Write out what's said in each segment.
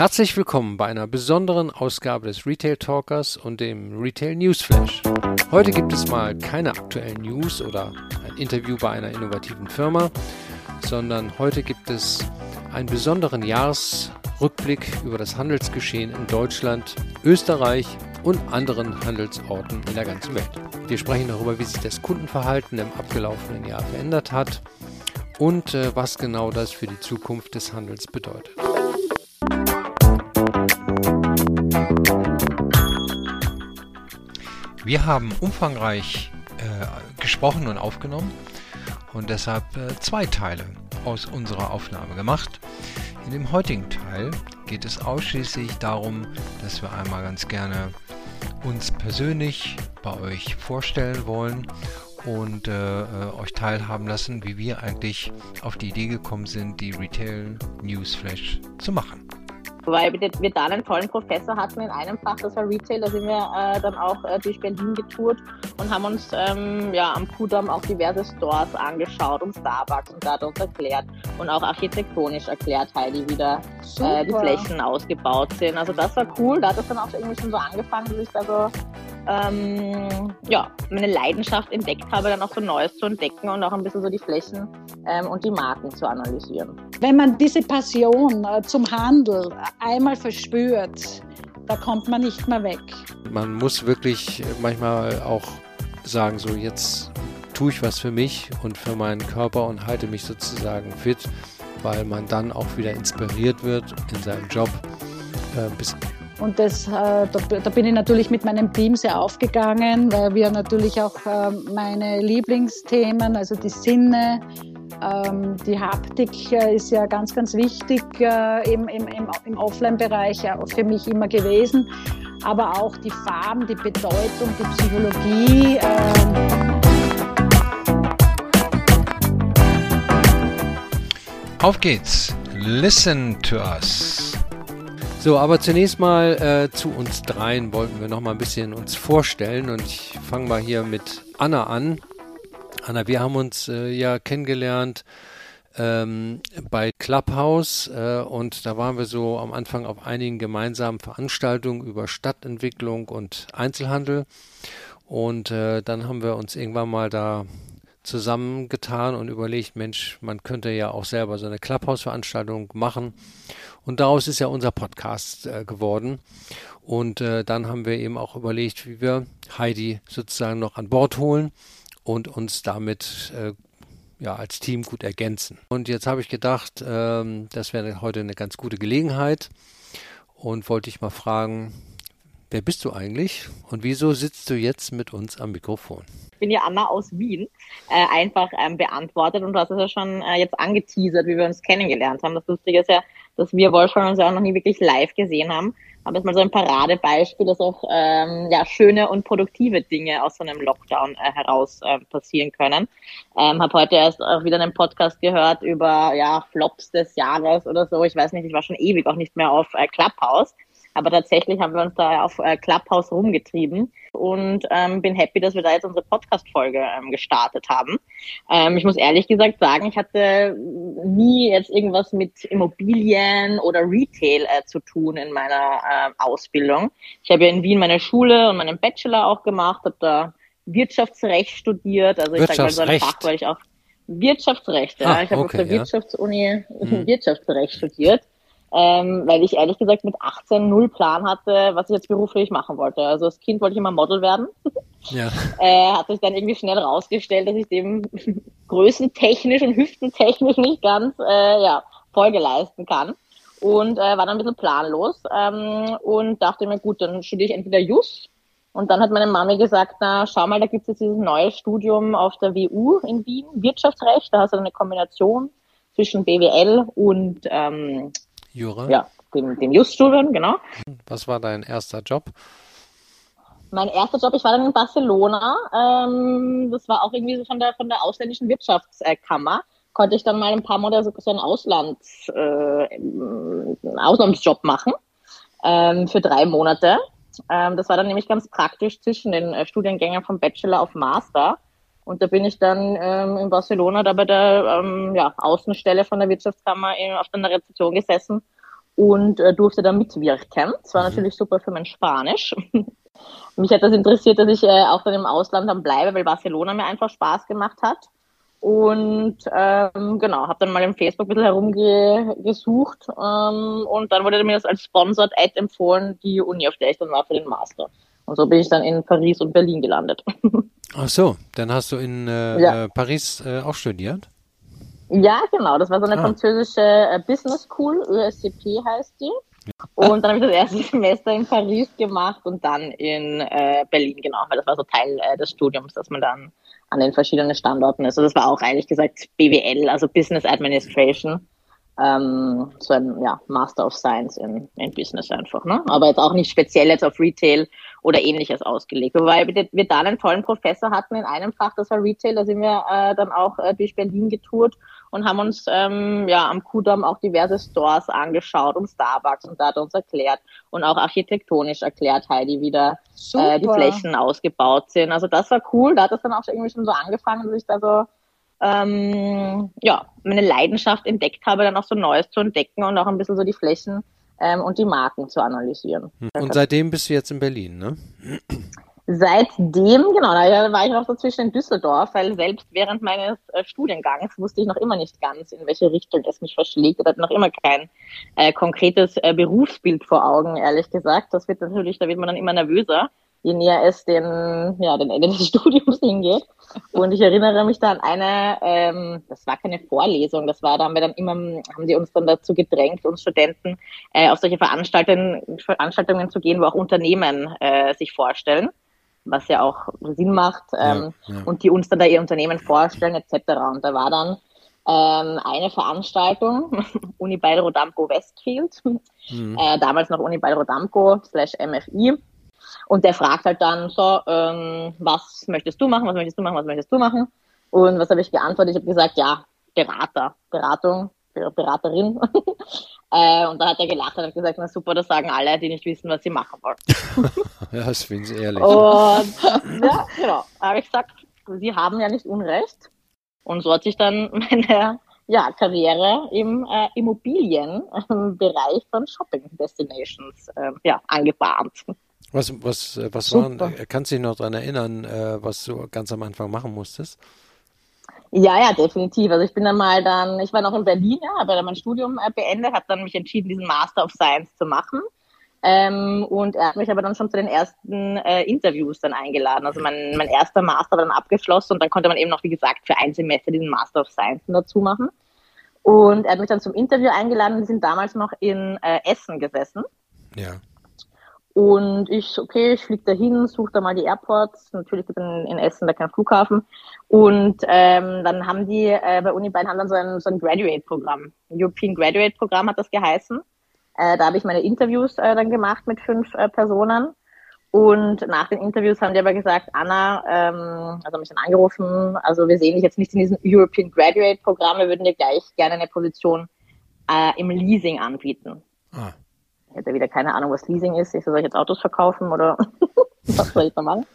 Herzlich willkommen bei einer besonderen Ausgabe des Retail Talkers und dem Retail News Flash. Heute gibt es mal keine aktuellen News oder ein Interview bei einer innovativen Firma, sondern heute gibt es einen besonderen Jahresrückblick über das Handelsgeschehen in Deutschland, Österreich und anderen Handelsorten in der ganzen Welt. Wir sprechen darüber, wie sich das Kundenverhalten im abgelaufenen Jahr verändert hat und äh, was genau das für die Zukunft des Handels bedeutet. Wir haben umfangreich äh, gesprochen und aufgenommen und deshalb äh, zwei Teile aus unserer Aufnahme gemacht. In dem heutigen Teil geht es ausschließlich darum, dass wir einmal ganz gerne uns persönlich bei euch vorstellen wollen und äh, äh, euch teilhaben lassen, wie wir eigentlich auf die Idee gekommen sind, die Retail News Flash zu machen. Weil wir da einen tollen Professor hatten in einem Fach, das war Retail, da sind wir äh, dann auch äh, durch Berlin getourt und haben uns ähm, ja, am Kudamm auch diverse Stores angeschaut und Starbucks und da hat uns erklärt und auch architektonisch erklärt, Heidi, wie da äh, die Flächen ausgebaut sind. Also das war cool, da hat es dann auch irgendwie schon so angefangen, dass ich da so ähm, ja, meine Leidenschaft entdeckt habe, dann auch so Neues zu entdecken und auch ein bisschen so die Flächen ähm, und die Marken zu analysieren. Wenn man diese Passion äh, zum Handel einmal verspürt, da kommt man nicht mehr weg. Man muss wirklich manchmal auch sagen, so jetzt tue ich was für mich und für meinen Körper und halte mich sozusagen fit, weil man dann auch wieder inspiriert wird in seinem Job. Äh, und das, äh, da, da, bin ich natürlich mit meinem Team sehr aufgegangen, weil wir natürlich auch äh, meine Lieblingsthemen, also die Sinne, ähm, die Haptik äh, ist ja ganz, ganz wichtig äh, im, im, im Offline-Bereich für mich immer gewesen, aber auch die Farben, die Bedeutung, die Psychologie. Ähm. Auf geht's! Listen to us! So, aber zunächst mal äh, zu uns dreien wollten wir noch mal ein bisschen uns vorstellen und ich fange mal hier mit Anna an. Anna, wir haben uns äh, ja kennengelernt ähm, bei Clubhouse äh, und da waren wir so am Anfang auf einigen gemeinsamen Veranstaltungen über Stadtentwicklung und Einzelhandel und äh, dann haben wir uns irgendwann mal da zusammengetan und überlegt, Mensch, man könnte ja auch selber so eine Clubhouse-Veranstaltung machen. Und daraus ist ja unser Podcast äh, geworden. Und äh, dann haben wir eben auch überlegt, wie wir Heidi sozusagen noch an Bord holen und uns damit äh, ja, als Team gut ergänzen. Und jetzt habe ich gedacht, ähm, das wäre heute eine ganz gute Gelegenheit und wollte ich mal fragen, wer bist du eigentlich und wieso sitzt du jetzt mit uns am Mikrofon? bin ja Anna aus Wien, äh, einfach ähm, beantwortet. Und du hast es ja schon äh, jetzt angeteasert, wie wir uns kennengelernt haben. Das Lustige ist ja, dass wir Wolfgang uns ja auch noch nie wirklich live gesehen haben. Aber jetzt mal so ein Paradebeispiel, dass auch ähm, ja, schöne und produktive Dinge aus so einem Lockdown äh, heraus äh, passieren können. Ähm, habe heute erst auch wieder einen Podcast gehört über ja, Flops des Jahres oder so. Ich weiß nicht, ich war schon ewig auch nicht mehr auf äh, Clubhouse. Aber tatsächlich haben wir uns da auf äh, Clubhouse rumgetrieben und ähm, bin happy, dass wir da jetzt unsere Podcast-Folge ähm, gestartet haben. Ähm, ich muss ehrlich gesagt sagen, ich hatte nie jetzt irgendwas mit Immobilien oder Retail äh, zu tun in meiner äh, Ausbildung. Ich habe ja in Wien meine Schule und meinen Bachelor auch gemacht, habe da Wirtschaftsrecht studiert. Also ich sage mal so ein Fach, weil ich auch Wirtschaftsrecht, ja. Ah, ich habe okay, auf der ja. Wirtschaftsuni hm. Wirtschaftsrecht studiert ähm, weil ich ehrlich gesagt mit 18 null Plan hatte, was ich jetzt beruflich machen wollte. Also als Kind wollte ich immer Model werden. Ja. äh, hat sich dann irgendwie schnell rausgestellt, dass ich dem größentechnisch und hüftentechnisch nicht ganz äh, ja, Folge leisten kann. Und äh, war dann ein bisschen planlos ähm, und dachte mir, gut, dann studiere ich entweder Jus und dann hat meine Mami gesagt, na, schau mal, da gibt es jetzt dieses neue Studium auf der WU in Wien, Wirtschaftsrecht. Da hast du eine Kombination zwischen BWL und ähm, Jura? Ja, dem, dem Just-Studium, genau. Was war dein erster Job? Mein erster Job, ich war dann in Barcelona. Ähm, das war auch irgendwie so von der, von der ausländischen Wirtschaftskammer. Konnte ich dann mal ein paar Monate so, so einen Auslands, äh, Auslandsjob machen ähm, für drei Monate. Ähm, das war dann nämlich ganz praktisch zwischen den äh, Studiengängen vom Bachelor auf Master. Und da bin ich dann ähm, in Barcelona da bei der ähm, ja, Außenstelle von der Wirtschaftskammer in, auf der Rezeption gesessen und äh, durfte da mitwirken. Das war mhm. natürlich super für mein Spanisch. Mich hat das interessiert, dass ich äh, auch dann im Ausland dann bleibe, weil Barcelona mir einfach Spaß gemacht hat. Und ähm, genau, habe dann mal im Facebook ein bisschen herumgesucht ähm, und dann wurde mir das als Sponsored Ad empfohlen, die Uni, auf der ich dann war für den Master. Und so bin ich dann in Paris und Berlin gelandet. Ach so, dann hast du in äh, ja. Äh, Paris äh, auch studiert? Ja, genau. Das war so eine ah. französische äh, Business School, ESCP heißt die. Und dann habe ich das erste Semester in Paris gemacht und dann in äh, Berlin, genau, weil das war so Teil äh, des Studiums, dass man dann an den verschiedenen Standorten ist. Also das war auch ehrlich gesagt BWL, also Business Administration. Ähm, so ein ja, Master of Science in, in Business einfach, ne? Aber jetzt auch nicht speziell jetzt auf Retail oder ähnliches ausgelegt. Wobei wir, da einen tollen Professor hatten in einem Fach, das war Retail, da sind wir äh, dann auch äh, durch Berlin getourt und haben uns ähm, ja am Kudamm auch diverse Stores angeschaut und Starbucks und da hat er uns erklärt und auch architektonisch erklärt Heidi, wie da äh, die Flächen ausgebaut sind. Also das war cool, da hat es dann auch irgendwie schon so angefangen, dass ich da so ähm, ja, meine Leidenschaft entdeckt habe, dann auch so Neues zu entdecken und auch ein bisschen so die Flächen ähm, und die Marken zu analysieren. Und seitdem bist du jetzt in Berlin, ne? Seitdem, genau, da war ich noch so zwischen in Düsseldorf, weil selbst während meines äh, Studiengangs wusste ich noch immer nicht ganz, in welche Richtung es mich verschlägt. Ich hatte noch immer kein äh, konkretes äh, Berufsbild vor Augen, ehrlich gesagt. Das wird natürlich, da wird man dann immer nervöser, je näher es den, ja, den Ende des Studiums hingeht. Und ich erinnere mich da an eine, ähm, das war keine Vorlesung, das war, da haben wir dann immer, haben die uns dann dazu gedrängt, uns Studenten äh, auf solche Veranstaltungen, Veranstaltungen zu gehen, wo auch Unternehmen äh, sich vorstellen was ja auch Sinn macht, ähm, ja, ja. und die uns dann da ihr Unternehmen vorstellen etc. Und da war dann ähm, eine Veranstaltung, Uni Bayer Rodamco Westfield, mhm. äh, damals noch Uni Bayer Rodamco slash MFI. Und der fragt halt dann so, ähm, was möchtest du machen, was möchtest du machen, was möchtest du machen? Und was habe ich geantwortet? Ich habe gesagt, ja, Berater, Beratung, Beraterin. äh, und da hat er gelacht und hat gesagt, na super, das sagen alle, die nicht wissen, was sie machen wollen. ja, das finden sie ehrlich. Und ja, genau. Da habe ich gesagt, sie haben ja nicht Unrecht. Und so hat sich dann meine ja, Karriere im äh, Immobilienbereich von Shopping Destinations äh, ja, angebahnt. Was, was, was waren, kannst du dich noch daran erinnern, äh, was du ganz am Anfang machen musstest? Ja, ja, definitiv. Also ich bin dann mal dann, ich war noch in Berlin, ja, habe dann mein Studium äh, beendet, habe dann mich entschieden, diesen Master of Science zu machen. Ähm, und er hat mich aber dann schon zu den ersten äh, Interviews dann eingeladen. Also mein, mein erster Master war dann abgeschlossen und dann konnte man eben noch, wie gesagt, für ein Semester diesen Master of Science dazu machen. Und er hat mich dann zum Interview eingeladen. Wir sind damals noch in äh, Essen gesessen. Ja. Und ich, okay, ich fliege dahin, suche da mal die Airports. Natürlich gibt es in, in, Essen da keinen Flughafen. Und ähm, dann haben die äh, bei Unibein haben dann so ein, so ein Graduate-Programm. European Graduate-Programm hat das geheißen. Äh, da habe ich meine Interviews äh, dann gemacht mit fünf äh, Personen. Und nach den Interviews haben die aber gesagt, Anna, ähm, also mich dann angerufen, also wir sehen dich jetzt nicht in diesem European Graduate Programm, wir würden dir gleich gerne eine Position äh, im Leasing anbieten. Ah. Ich hätte wieder keine Ahnung, was Leasing ist. Ich soll ich jetzt Autos verkaufen oder was soll ich da machen?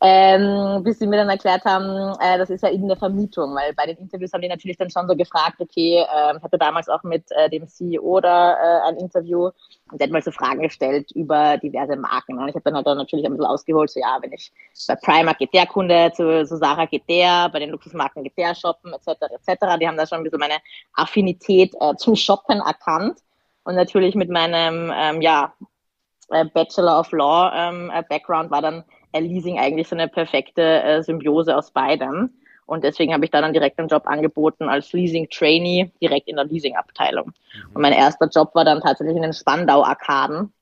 Ähm, bis sie mir dann erklärt haben, äh, das ist ja in der Vermietung, weil bei den Interviews haben die natürlich dann schon so gefragt, okay, äh, ich hatte damals auch mit äh, dem CEO da äh, ein Interview und der hat mal so Fragen gestellt über diverse Marken. Und ich habe dann halt dann natürlich ein bisschen ausgeholt, so ja, wenn ich bei Primark geht der Kunde, zu, zu Sarah geht der, bei den Luxusmarken geht der shoppen, etc., etc. Die haben da schon ein bisschen meine Affinität äh, zum Shoppen erkannt und natürlich mit meinem ähm, ja, äh, Bachelor of Law ähm, äh, Background war dann äh, Leasing eigentlich so eine perfekte äh, Symbiose aus beidem. Und deswegen habe ich da dann direkt einen Job angeboten als Leasing Trainee direkt in der Leasing-Abteilung. Mhm. Und mein erster Job war dann tatsächlich in den Spandau-Arkaden.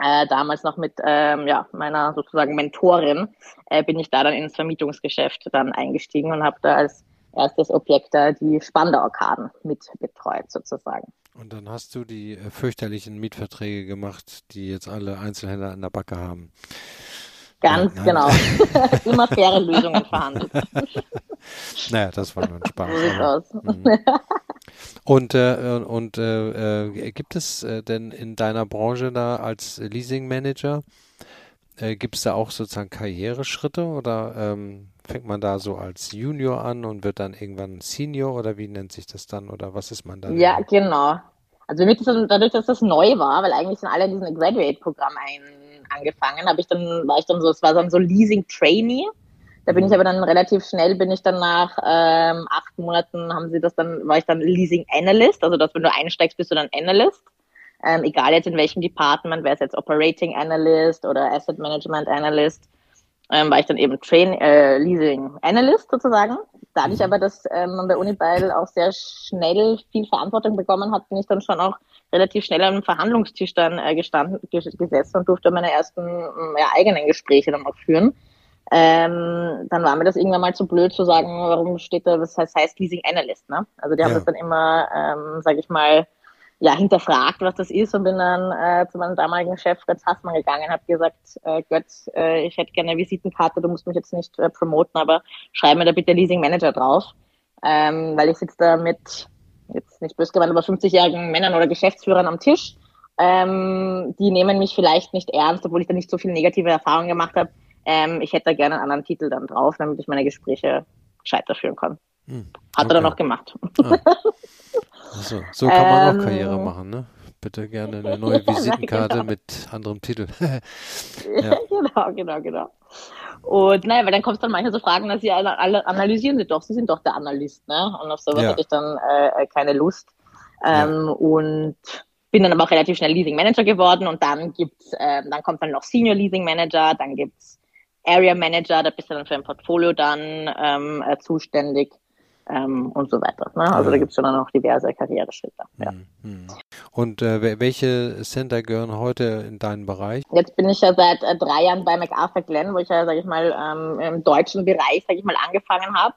Äh, damals noch mit ähm, ja, meiner sozusagen Mentorin äh, bin ich da dann ins Vermietungsgeschäft dann eingestiegen und habe da als erstes Objekt da die Spandau-Arkaden mit betreut sozusagen. Und dann hast du die äh, fürchterlichen Mietverträge gemacht, die jetzt alle Einzelhändler an der Backe haben. Ganz ja, genau. Immer faire Lösungen verhandelt. naja, das war nur ein Spaß. aus. Mhm. Und, äh, und äh, äh, gibt es äh, denn in deiner Branche da als Leasing Manager, äh, gibt es da auch sozusagen Karriereschritte oder ähm, fängt man da so als Junior an und wird dann irgendwann Senior oder wie nennt sich das dann oder was ist man dann? Ja, genau. Also dadurch, dass das neu war, weil eigentlich sind alle in diesem Graduate-Programm angefangen, habe ich dann, war ich dann so, es war dann so Leasing Trainee. Da bin ich mhm. aber dann relativ schnell, bin ich dann nach ähm, acht Monaten, haben sie das dann, war ich dann Leasing Analyst, also dass wenn du einsteigst, bist du dann Analyst. Ähm, egal jetzt in welchem Department, wäre es jetzt Operating Analyst oder Asset Management Analyst, ähm, war ich dann eben Train äh, Leasing Analyst sozusagen. Dadurch mhm. aber, dass ähm, man bei Unibail auch sehr schnell viel Verantwortung bekommen hat, bin ich dann schon auch relativ schnell am Verhandlungstisch dann äh, gestanden, gesessen und durfte meine ersten ja, eigenen Gespräche dann auch führen. Ähm, dann war mir das irgendwann mal zu blöd zu sagen, warum steht da, was heißt, heißt Leasing Analyst, ne? Also die haben ja. das dann immer, ähm, sage ich mal, ja, hinterfragt, was das ist und bin dann äh, zu meinem damaligen Chef Fritz Hassmann gegangen und habe gesagt, äh, Götz, äh, ich hätte gerne eine Visitenkarte, du musst mich jetzt nicht äh, promoten, aber schreib mir da bitte Leasing Manager drauf, ähm, weil ich sitze da mit, jetzt nicht böse gemeint, aber 50-jährigen Männern oder Geschäftsführern am Tisch, ähm, die nehmen mich vielleicht nicht ernst, obwohl ich da nicht so viele negative Erfahrungen gemacht habe. Ähm, ich hätte da gerne einen anderen Titel dann drauf, damit ich meine Gespräche gescheiter führen kann. Hm, Hat okay. er dann auch gemacht. Ah. Also, so kann man ähm, auch Karriere machen, ne? Bitte gerne eine neue Visitenkarte ja, genau. mit anderem Titel. ja. Genau, genau, genau. Und naja, weil dann kommst dann manchmal so Fragen, dass sie alle, alle analysieren sie doch, sie sind doch der Analyst, ne? Und auf sowas ja. hatte ich dann äh, keine Lust. Ähm, ja. Und bin dann aber auch relativ schnell Leasing Manager geworden und dann gibt's, äh, dann kommt dann noch Senior Leasing Manager, dann gibt's Area Manager, da bist du dann für ein Portfolio dann ähm, äh, zuständig ähm, und so weiter. Ne? Also ja. da gibt es schon noch diverse Karriereschritte. Ja. Hm, hm. Und äh, welche Center gehören heute in deinen Bereich? Jetzt bin ich ja seit äh, drei Jahren bei MacArthur Glen, wo ich ja, sage ich mal, ähm, im deutschen Bereich, sage ich mal, angefangen habe.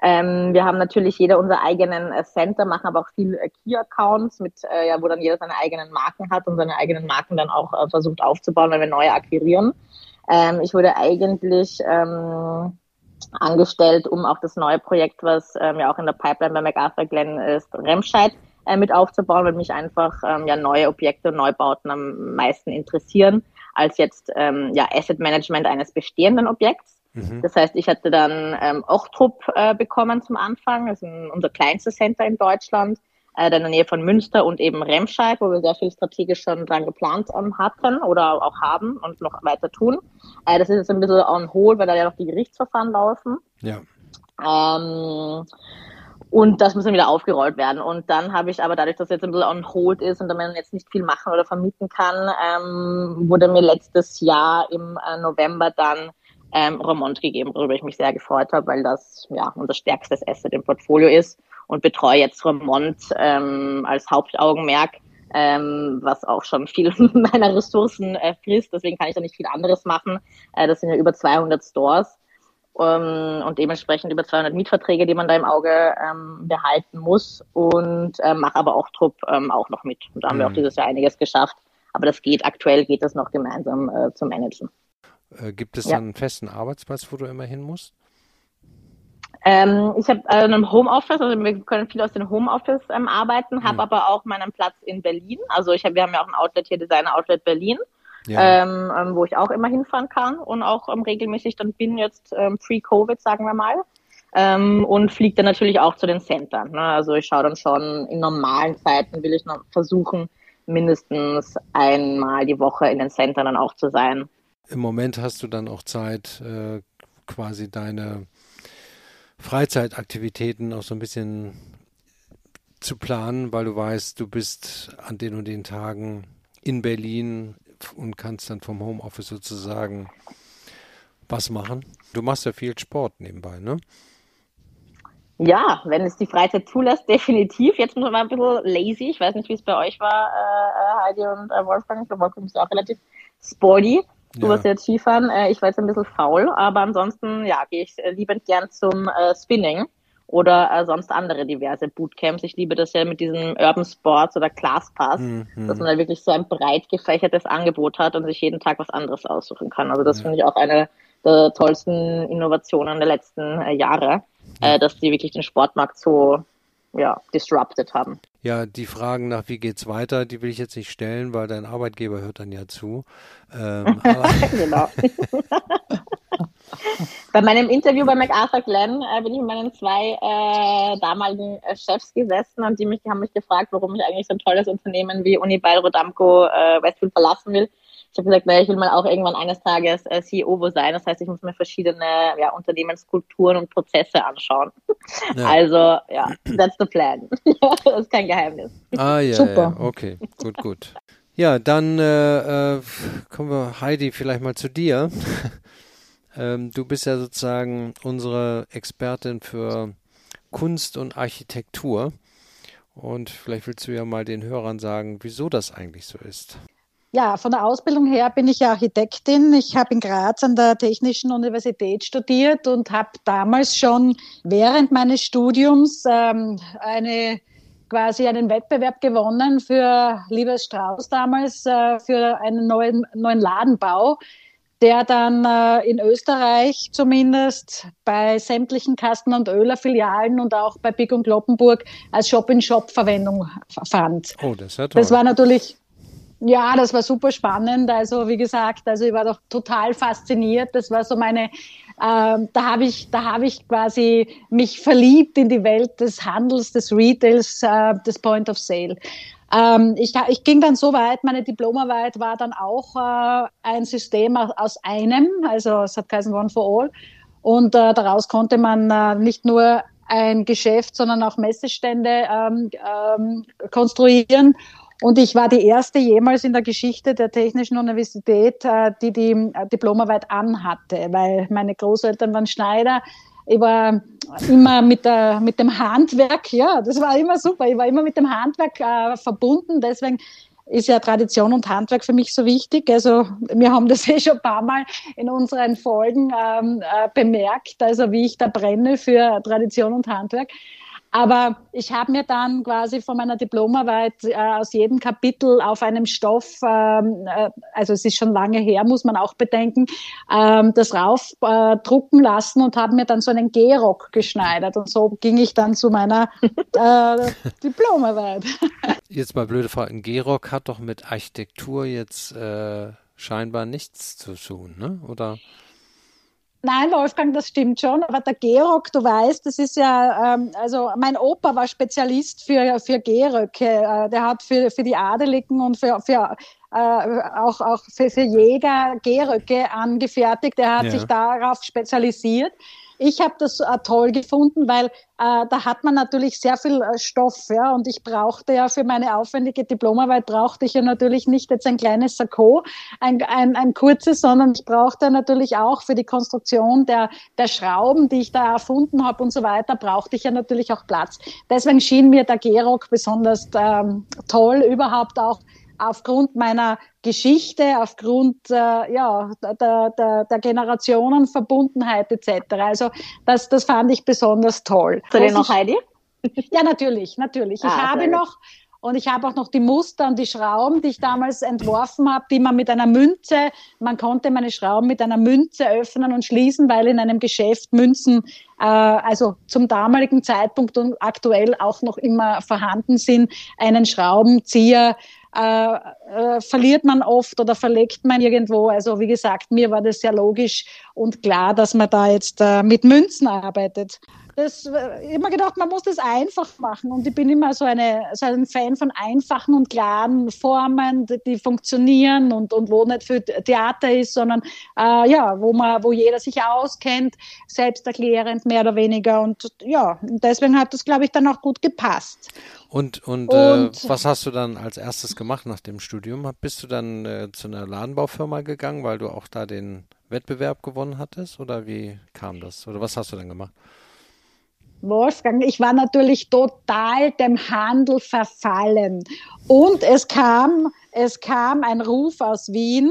Ähm, wir haben natürlich jeder unsere eigenen äh, Center, machen aber auch viel äh, Key-Accounts, mit, äh, ja, wo dann jeder seine eigenen Marken hat und seine eigenen Marken dann auch äh, versucht aufzubauen, wenn wir neue akquirieren. Ähm, ich wurde eigentlich ähm, angestellt, um auch das neue Projekt, was ähm, ja auch in der Pipeline bei MacArthur Glen ist, Remscheid äh, mit aufzubauen, weil mich einfach ähm, ja neue Objekte und Neubauten am meisten interessieren, als jetzt ähm, ja Asset Management eines bestehenden Objekts. Mhm. Das heißt, ich hatte dann ähm, Ochtrup äh, bekommen zum Anfang, das ist ein, unser kleinstes Center in Deutschland, äh, in der Nähe von Münster und eben Remscheid, wo wir sehr viel strategisch schon dran geplant ähm, hatten oder auch haben und noch weiter tun. Äh, das ist jetzt ein bisschen on hold, weil da ja noch die Gerichtsverfahren laufen. Ja. Ähm, und das muss dann wieder aufgerollt werden. Und dann habe ich aber dadurch, dass jetzt ein bisschen on hold ist und man jetzt nicht viel machen oder vermieten kann, ähm, wurde mir letztes Jahr im äh, November dann ähm, Remont gegeben, worüber ich mich sehr gefreut habe, weil das ja unser stärkstes Asset im Portfolio ist und betreue jetzt Remont ähm, als Hauptaugenmerk, ähm, was auch schon viel meiner Ressourcen äh, frisst. Deswegen kann ich da nicht viel anderes machen. Äh, das sind ja über 200 Stores ähm, und dementsprechend über 200 Mietverträge, die man da im Auge ähm, behalten muss und äh, mache aber auch Trupp ähm, auch noch mit. Und da haben mhm. wir auch mhm. dieses Jahr einiges geschafft. Aber das geht, aktuell geht das noch gemeinsam äh, zu managen. Äh, gibt es ja. dann einen festen Arbeitsplatz, wo du immer hin musst? Ähm, ich habe äh, ein Homeoffice, also wir können viel aus dem Homeoffice ähm, arbeiten, habe mhm. aber auch meinen Platz in Berlin. Also ich hab, wir haben ja auch ein Outlet hier, Designer Outlet Berlin, ja. ähm, ähm, wo ich auch immer hinfahren kann und auch ähm, regelmäßig dann bin jetzt ähm, pre-Covid, sagen wir mal. Und fliege dann natürlich auch zu den Centern. Ne? Also ich schaue dann schon in normalen Zeiten, will ich noch versuchen, mindestens einmal die Woche in den Centern dann auch zu sein. Im Moment hast du dann auch Zeit, äh, quasi deine Freizeitaktivitäten auch so ein bisschen zu planen, weil du weißt, du bist an den und den Tagen in Berlin und kannst dann vom Homeoffice sozusagen was machen. Du machst ja viel Sport nebenbei, ne? Ja, wenn es die Freizeit zulässt, definitiv. Jetzt muss man ein bisschen lazy. Ich weiß nicht, wie es bei euch war, äh, Heidi und äh, Wolfgang. Glaube, Wolfgang ist auch relativ sporty. Du ja. warst jetzt Skifahren, äh, ich war jetzt ein bisschen faul, aber ansonsten, ja, gehe ich äh, liebend gern zum äh, Spinning oder äh, sonst andere diverse Bootcamps. Ich liebe das ja mit diesem Urban Sports oder Classpass, mhm. dass man da wirklich so ein breit gefächertes Angebot hat und sich jeden Tag was anderes aussuchen kann. Also das ja. finde ich auch eine der tollsten Innovationen der letzten äh, Jahre, ja. äh, dass die wirklich den Sportmarkt so ja, disrupted haben. Ja, die Fragen nach wie geht's weiter, die will ich jetzt nicht stellen, weil dein Arbeitgeber hört dann ja zu. Ähm, genau. bei meinem Interview bei MacArthur Glenn äh, bin ich mit meinen zwei äh, damaligen äh, Chefs gesessen und die mich, haben mich gefragt, warum ich eigentlich so ein tolles Unternehmen wie Unibail Rodamco äh, Westfield verlassen will. Ich habe gesagt, naja, ich will mal auch irgendwann eines Tages äh, CEO sein. Das heißt, ich muss mir verschiedene ja, Unternehmenskulturen und Prozesse anschauen. Ja. Also, ja, that's the plan. das ist kein Geheimnis. Ah, ja, Super. Ja, okay, gut, gut. Ja, dann äh, äh, kommen wir, Heidi, vielleicht mal zu dir. ähm, du bist ja sozusagen unsere Expertin für Kunst und Architektur. Und vielleicht willst du ja mal den Hörern sagen, wieso das eigentlich so ist. Ja, von der Ausbildung her bin ich Architektin. Ich habe in Graz an der Technischen Universität studiert und habe damals schon während meines Studiums ähm, eine quasi einen Wettbewerb gewonnen für Liebes Strauß damals äh, für einen neuen, neuen Ladenbau, der dann äh, in Österreich zumindest bei sämtlichen Kasten- und Öler-Filialen und auch bei Big und Kloppenburg als Shop-in-Shop Verwendung fand. Oh, das ja toll. Das war natürlich ja, das war super spannend. Also wie gesagt, also ich war doch total fasziniert. Das war so meine, äh, da habe ich, da habe ich quasi mich verliebt in die Welt des Handels, des Retails, äh, des Point of Sale. Ähm, ich, ich ging dann so weit, meine Diplomarbeit war dann auch äh, ein System aus einem, also es hat geheißen One for All. Und äh, daraus konnte man äh, nicht nur ein Geschäft, sondern auch Messestände ähm, ähm, konstruieren. Und ich war die erste jemals in der Geschichte der Technischen Universität, äh, die die äh, Diplomarbeit anhatte, weil meine Großeltern waren Schneider. Ich war immer mit, der, mit dem Handwerk, ja, das war immer super. Ich war immer mit dem Handwerk äh, verbunden. Deswegen ist ja Tradition und Handwerk für mich so wichtig. Also wir haben das eh schon ein paar Mal in unseren Folgen ähm, äh, bemerkt, also wie ich da brenne für Tradition und Handwerk. Aber ich habe mir dann quasi von meiner Diplomarbeit äh, aus jedem Kapitel auf einem Stoff, ähm, äh, also es ist schon lange her, muss man auch bedenken, ähm, das raufdrucken äh, lassen und habe mir dann so einen Gehrock geschneidert. Und so ging ich dann zu meiner äh, Diplomarbeit. Jetzt mal blöde Frage, ein Gehrock hat doch mit Architektur jetzt äh, scheinbar nichts zu tun, ne? oder? Nein, Wolfgang, das stimmt schon. Aber der Gehrock, du weißt, das ist ja, ähm, also mein Opa war Spezialist für, für Gehröcke. Äh, der hat für, für die Adeligen und für, für äh, auch, auch für, für Jäger Gehröcke angefertigt. Er hat ja. sich darauf spezialisiert. Ich habe das äh, toll gefunden, weil äh, da hat man natürlich sehr viel äh, Stoff, ja, und ich brauchte ja für meine aufwendige Diplomarbeit brauchte ich ja natürlich nicht jetzt ein kleines Sakko, ein, ein, ein kurzes, sondern ich brauchte natürlich auch für die Konstruktion der, der Schrauben, die ich da erfunden habe und so weiter, brauchte ich ja natürlich auch Platz. Deswegen schien mir der Gerock besonders ähm, toll, überhaupt auch aufgrund meiner Geschichte, aufgrund äh, ja, der, der, der Generationenverbundenheit etc. Also das, das fand ich besonders toll. Hast du denn noch Heidi? Ja, natürlich, natürlich. Ich ah, habe noch und ich habe auch noch die Muster und die Schrauben, die ich damals entworfen habe, die man mit einer Münze, man konnte meine Schrauben mit einer Münze öffnen und schließen, weil in einem Geschäft Münzen, äh, also zum damaligen Zeitpunkt und aktuell auch noch immer vorhanden sind, einen Schraubenzieher äh, äh, verliert man oft oder verlegt man irgendwo. Also wie gesagt, mir war das sehr logisch und klar, dass man da jetzt äh, mit Münzen arbeitet das äh, immer gedacht, man muss das einfach machen. Und ich bin immer so, eine, so ein Fan von einfachen und klaren Formen, die, die funktionieren und, und wo nicht für Theater ist, sondern äh, ja, wo man, wo jeder sich auskennt, selbsterklärend mehr oder weniger. Und ja, deswegen hat das, glaube ich, dann auch gut gepasst. Und, und, und äh, was hast du dann als erstes gemacht nach dem Studium? Bist du dann äh, zu einer Ladenbaufirma gegangen, weil du auch da den Wettbewerb gewonnen hattest? Oder wie kam das? Oder was hast du dann gemacht? Wolfgang, ich war natürlich total dem Handel verfallen. Und es kam, es kam ein Ruf aus Wien.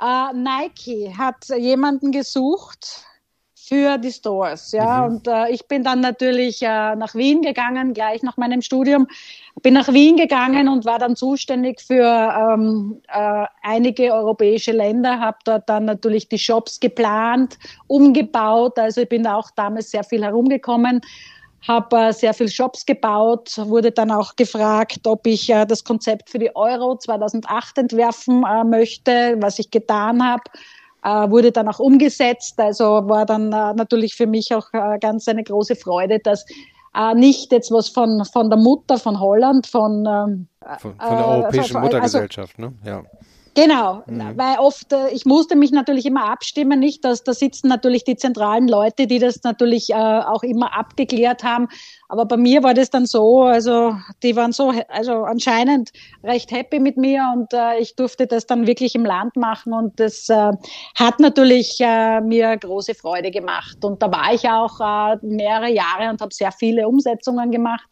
Äh, Nike hat jemanden gesucht für die Stores, ja. Mhm. Und äh, ich bin dann natürlich äh, nach Wien gegangen, gleich nach meinem Studium, bin nach Wien gegangen und war dann zuständig für ähm, äh, einige europäische Länder, habe dort dann natürlich die Shops geplant, umgebaut. Also ich bin auch damals sehr viel herumgekommen habe äh, sehr viel Shops gebaut, wurde dann auch gefragt, ob ich äh, das Konzept für die Euro 2008 entwerfen äh, möchte, was ich getan habe wurde dann auch umgesetzt. Also war dann äh, natürlich für mich auch äh, ganz eine große Freude, dass äh, nicht jetzt was von, von der Mutter von Holland, von, ähm, von, von der Europäischen also, Muttergesellschaft, ne? Ja. Genau, mhm. weil oft, äh, ich musste mich natürlich immer abstimmen, nicht, dass da sitzen natürlich die zentralen Leute, die das natürlich äh, auch immer abgeklärt haben. Aber bei mir war das dann so, also die waren so, also anscheinend recht happy mit mir und äh, ich durfte das dann wirklich im Land machen und das äh, hat natürlich äh, mir große Freude gemacht. Und da war ich auch äh, mehrere Jahre und habe sehr viele Umsetzungen gemacht.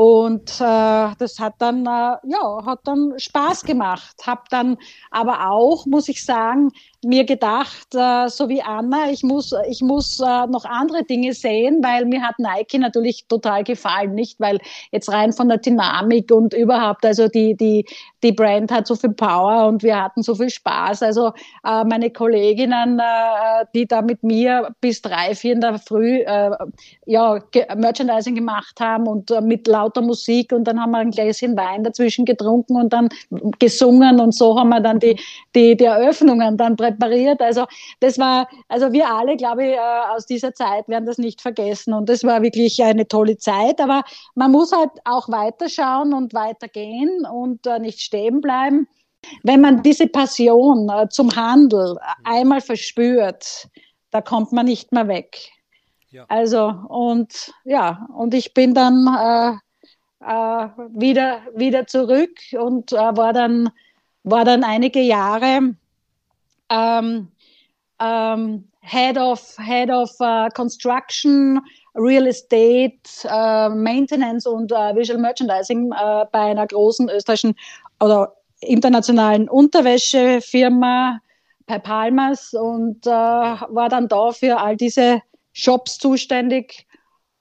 Und äh, das hat dann, äh, ja, hat dann Spaß gemacht. Hab dann aber auch, muss ich sagen, mir gedacht, äh, so wie Anna, ich muss, ich muss äh, noch andere Dinge sehen, weil mir hat Nike natürlich total gefallen, nicht? Weil jetzt rein von der Dynamik und überhaupt, also die, die, die Brand hat so viel Power und wir hatten so viel Spaß. Also äh, meine Kolleginnen, die da mit mir bis drei, vier in der Früh ja, Merchandising gemacht haben und mit lauter Musik und dann haben wir ein Gläschen Wein dazwischen getrunken und dann gesungen und so haben wir dann die, die, die Eröffnungen dann präsentiert präpariert. Also das war, also wir alle, glaube ich, äh, aus dieser Zeit werden das nicht vergessen. Und das war wirklich eine tolle Zeit. Aber man muss halt auch weiterschauen und weitergehen und äh, nicht stehen bleiben. Wenn man diese Passion äh, zum Handel einmal verspürt, da kommt man nicht mehr weg. Ja. Also und ja, und ich bin dann äh, äh, wieder, wieder zurück und äh, war, dann, war dann einige Jahre um, um, head of head of uh, construction, real estate, uh, maintenance und uh, visual merchandising bei einer großen österreichischen oder internationalen Unterwäschefirma bei Palmas und war dann da für all diese Shops zuständig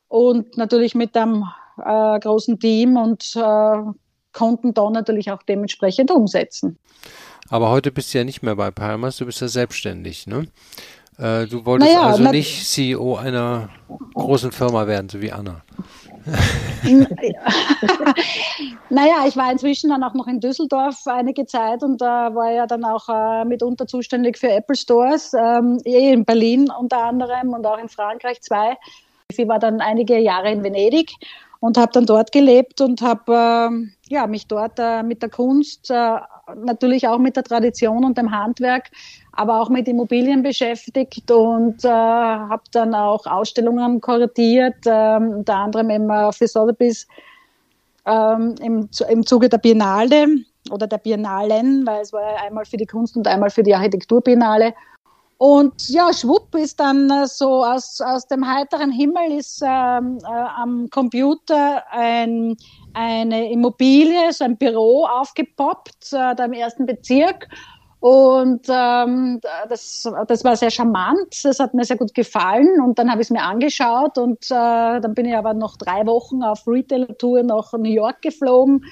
und natürlich mit einem großen Team und konnten da natürlich auch dementsprechend umsetzen. Aber heute bist du ja nicht mehr bei Palmas, du bist ja selbstständig, ne? Äh, du wolltest naja, also nicht CEO einer großen Firma werden, so wie Anna. naja, ich war inzwischen dann auch noch in Düsseldorf einige Zeit und da äh, war ja dann auch äh, mitunter zuständig für Apple Stores, ähm, eh in Berlin unter anderem und auch in Frankreich zwei. Ich war dann einige Jahre in Venedig und habe dann dort gelebt und habe äh, ja, mich dort äh, mit der Kunst äh, natürlich auch mit der Tradition und dem Handwerk, aber auch mit Immobilien beschäftigt und äh, habe dann auch Ausstellungen kuratiert, äh, unter anderem eben äh, für Sotheby's ähm, im, im Zuge der Biennale oder der Biennalen, weil es war einmal für die Kunst und einmal für die Architekturbiennale. Und ja, schwupp ist dann äh, so aus, aus dem heiteren Himmel ist ähm, äh, am Computer ein eine Immobilie, so ein Büro aufgepoppt, äh, da im ersten Bezirk. Und ähm, das, das war sehr charmant, das hat mir sehr gut gefallen. Und dann habe ich es mir angeschaut und äh, dann bin ich aber noch drei Wochen auf Retail-Tour nach New York geflogen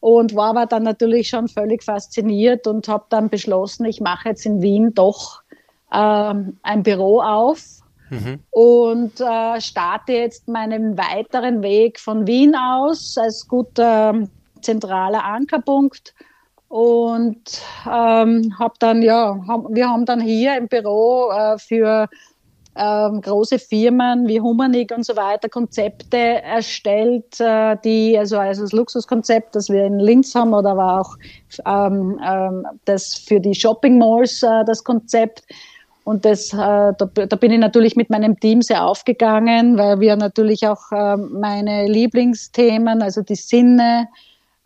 und war aber dann natürlich schon völlig fasziniert und habe dann beschlossen, ich mache jetzt in Wien doch ähm, ein Büro auf Mhm. Und äh, starte jetzt meinen weiteren Weg von Wien aus als guter zentraler Ankerpunkt und ähm, habe dann ja hab, wir haben dann hier im Büro äh, für ähm, große Firmen wie Humanik und so weiter Konzepte erstellt, äh, die also, also das Luxuskonzept, das wir in Linz haben oder war auch ähm, ähm, das für die Shopping Malls äh, das Konzept und das, äh, da, da, bin ich natürlich mit meinem Team sehr aufgegangen, weil wir natürlich auch äh, meine Lieblingsthemen, also die Sinne,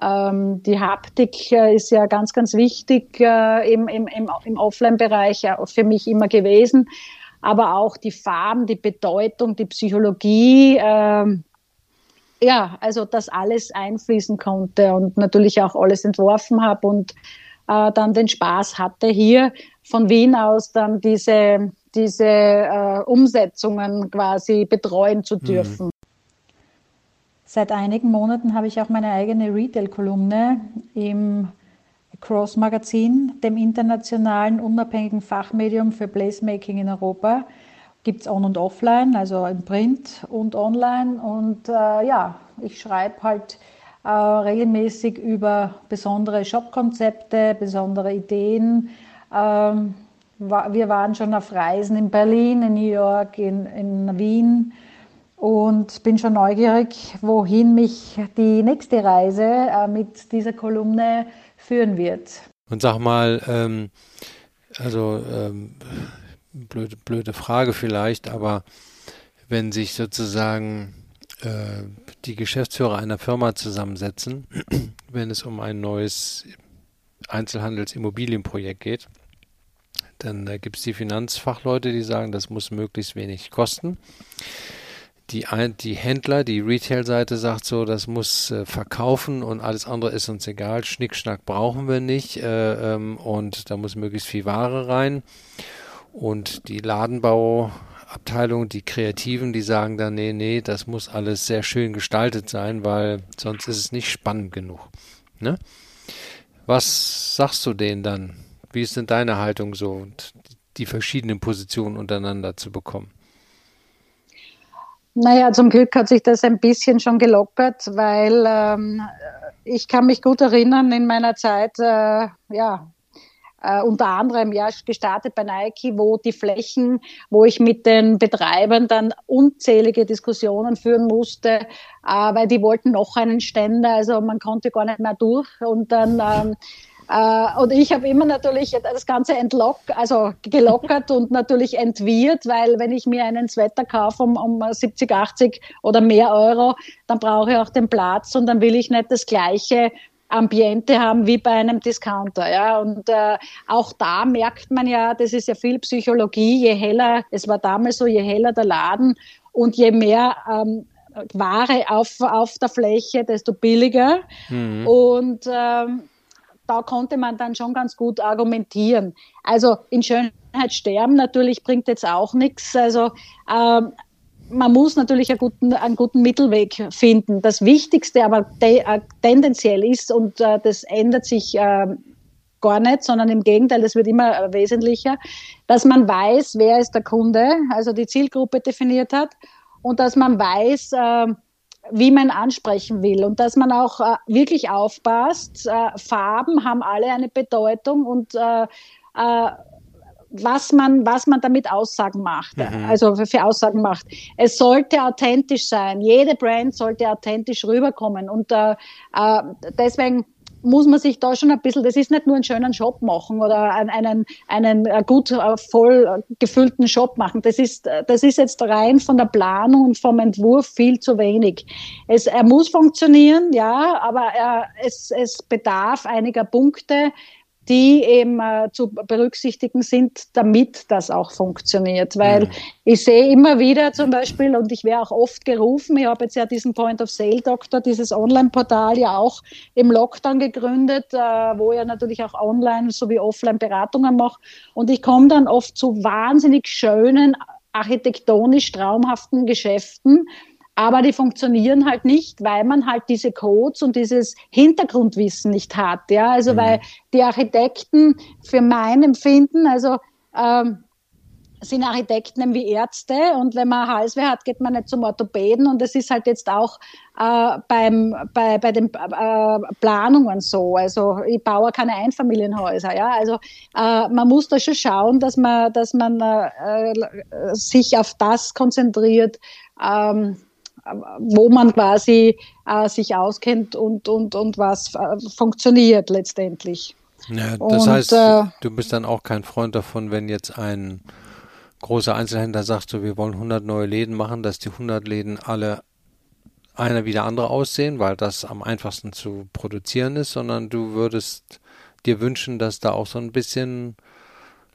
ähm, die Haptik äh, ist ja ganz, ganz wichtig äh, im, im, im, Offline-Bereich ja, für mich immer gewesen. Aber auch die Farben, die Bedeutung, die Psychologie, ähm, ja, also das alles einfließen konnte und natürlich auch alles entworfen habe und äh, dann den Spaß hatte, hier von Wien aus dann diese, diese äh, Umsetzungen quasi betreuen zu mhm. dürfen. Mhm. Seit einigen Monaten habe ich auch meine eigene Retail-Kolumne im Cross Magazin, dem internationalen unabhängigen Fachmedium für Placemaking in Europa. Gibt es on und offline, also im Print und online. Und äh, ja, ich schreibe halt äh, regelmäßig über besondere Shop-Konzepte, besondere Ideen, ähm, wir waren schon auf Reisen in Berlin, in New York, in, in Wien und bin schon neugierig, wohin mich die nächste Reise äh, mit dieser Kolumne führen wird. Und sag mal, ähm, also ähm, blöde, blöde Frage vielleicht, aber wenn sich sozusagen äh, die Geschäftsführer einer Firma zusammensetzen, wenn es um ein neues Einzelhandelsimmobilienprojekt geht, dann äh, gibt es die Finanzfachleute, die sagen, das muss möglichst wenig kosten. Die, die Händler, die Retail-Seite sagt so, das muss äh, verkaufen und alles andere ist uns egal. Schnickschnack brauchen wir nicht äh, ähm, und da muss möglichst viel Ware rein. Und die Ladenbauabteilung, die Kreativen, die sagen dann, nee, nee, das muss alles sehr schön gestaltet sein, weil sonst ist es nicht spannend genug. Ne? Was sagst du denen dann? Wie ist denn deine Haltung so und die verschiedenen Positionen untereinander zu bekommen? Naja, zum Glück hat sich das ein bisschen schon gelockert, weil ähm, ich kann mich gut erinnern in meiner Zeit, äh, ja, äh, unter anderem ja gestartet bei Nike, wo die Flächen, wo ich mit den Betreibern dann unzählige Diskussionen führen musste, äh, weil die wollten noch einen Ständer, also man konnte gar nicht mehr durch. Und dann ähm, äh, und ich habe immer natürlich das Ganze entlockt, also gelockert und natürlich entwirrt, weil wenn ich mir einen Sweater kaufe um, um 70, 80 oder mehr Euro, dann brauche ich auch den Platz und dann will ich nicht das gleiche Ambiente haben wie bei einem Discounter. Ja? Und äh, auch da merkt man ja, das ist ja viel Psychologie, je heller, es war damals so, je heller der Laden und je mehr ähm, Ware auf, auf der Fläche, desto billiger. Mhm. Und ähm, da konnte man dann schon ganz gut argumentieren. Also in Schönheit sterben natürlich bringt jetzt auch nichts. Also ähm, man muss natürlich einen guten, einen guten Mittelweg finden. Das Wichtigste aber te äh, tendenziell ist, und äh, das ändert sich äh, gar nicht, sondern im Gegenteil, das wird immer äh, wesentlicher, dass man weiß, wer ist der Kunde, also die Zielgruppe definiert hat und dass man weiß, äh, wie man ansprechen will und dass man auch äh, wirklich aufpasst. Äh, Farben haben alle eine Bedeutung und äh, was man, was man damit Aussagen macht, mhm. also für, für, Aussagen macht. Es sollte authentisch sein. Jede Brand sollte authentisch rüberkommen und äh, äh, deswegen muss man sich da schon ein bisschen, das ist nicht nur einen schönen Shop machen oder einen, einen äh, gut äh, voll gefüllten Shop machen. Das ist, das ist jetzt rein von der Planung und vom Entwurf viel zu wenig. Es, er muss funktionieren, ja, aber er, es, es bedarf einiger Punkte, die eben äh, zu berücksichtigen sind, damit das auch funktioniert. Weil mhm. ich sehe immer wieder zum Beispiel, und ich wäre auch oft gerufen, ich habe jetzt ja diesen Point of Sale Doktor, dieses Online-Portal ja auch im Lockdown gegründet, äh, wo ich natürlich auch online sowie offline Beratungen mache. Und ich komme dann oft zu wahnsinnig schönen, architektonisch traumhaften Geschäften, aber die funktionieren halt nicht, weil man halt diese Codes und dieses Hintergrundwissen nicht hat. Ja, also mhm. weil die Architekten für mein Empfinden, also ähm, sind Architekten wie Ärzte und wenn man Halsweh hat, geht man nicht zum Orthopäden und das ist halt jetzt auch äh, beim, bei, bei den äh, Planungen so. Also ich baue keine Einfamilienhäuser, ja. Also äh, man muss da schon schauen, dass man, dass man äh, sich auf das konzentriert, ähm, wo man quasi äh, sich auskennt und, und, und was äh, funktioniert letztendlich. Ja, das und, heißt, äh, du bist dann auch kein Freund davon, wenn jetzt ein großer Einzelhändler sagt, so, wir wollen 100 neue Läden machen, dass die 100 Läden alle einer wie der andere aussehen, weil das am einfachsten zu produzieren ist, sondern du würdest dir wünschen, dass da auch so ein bisschen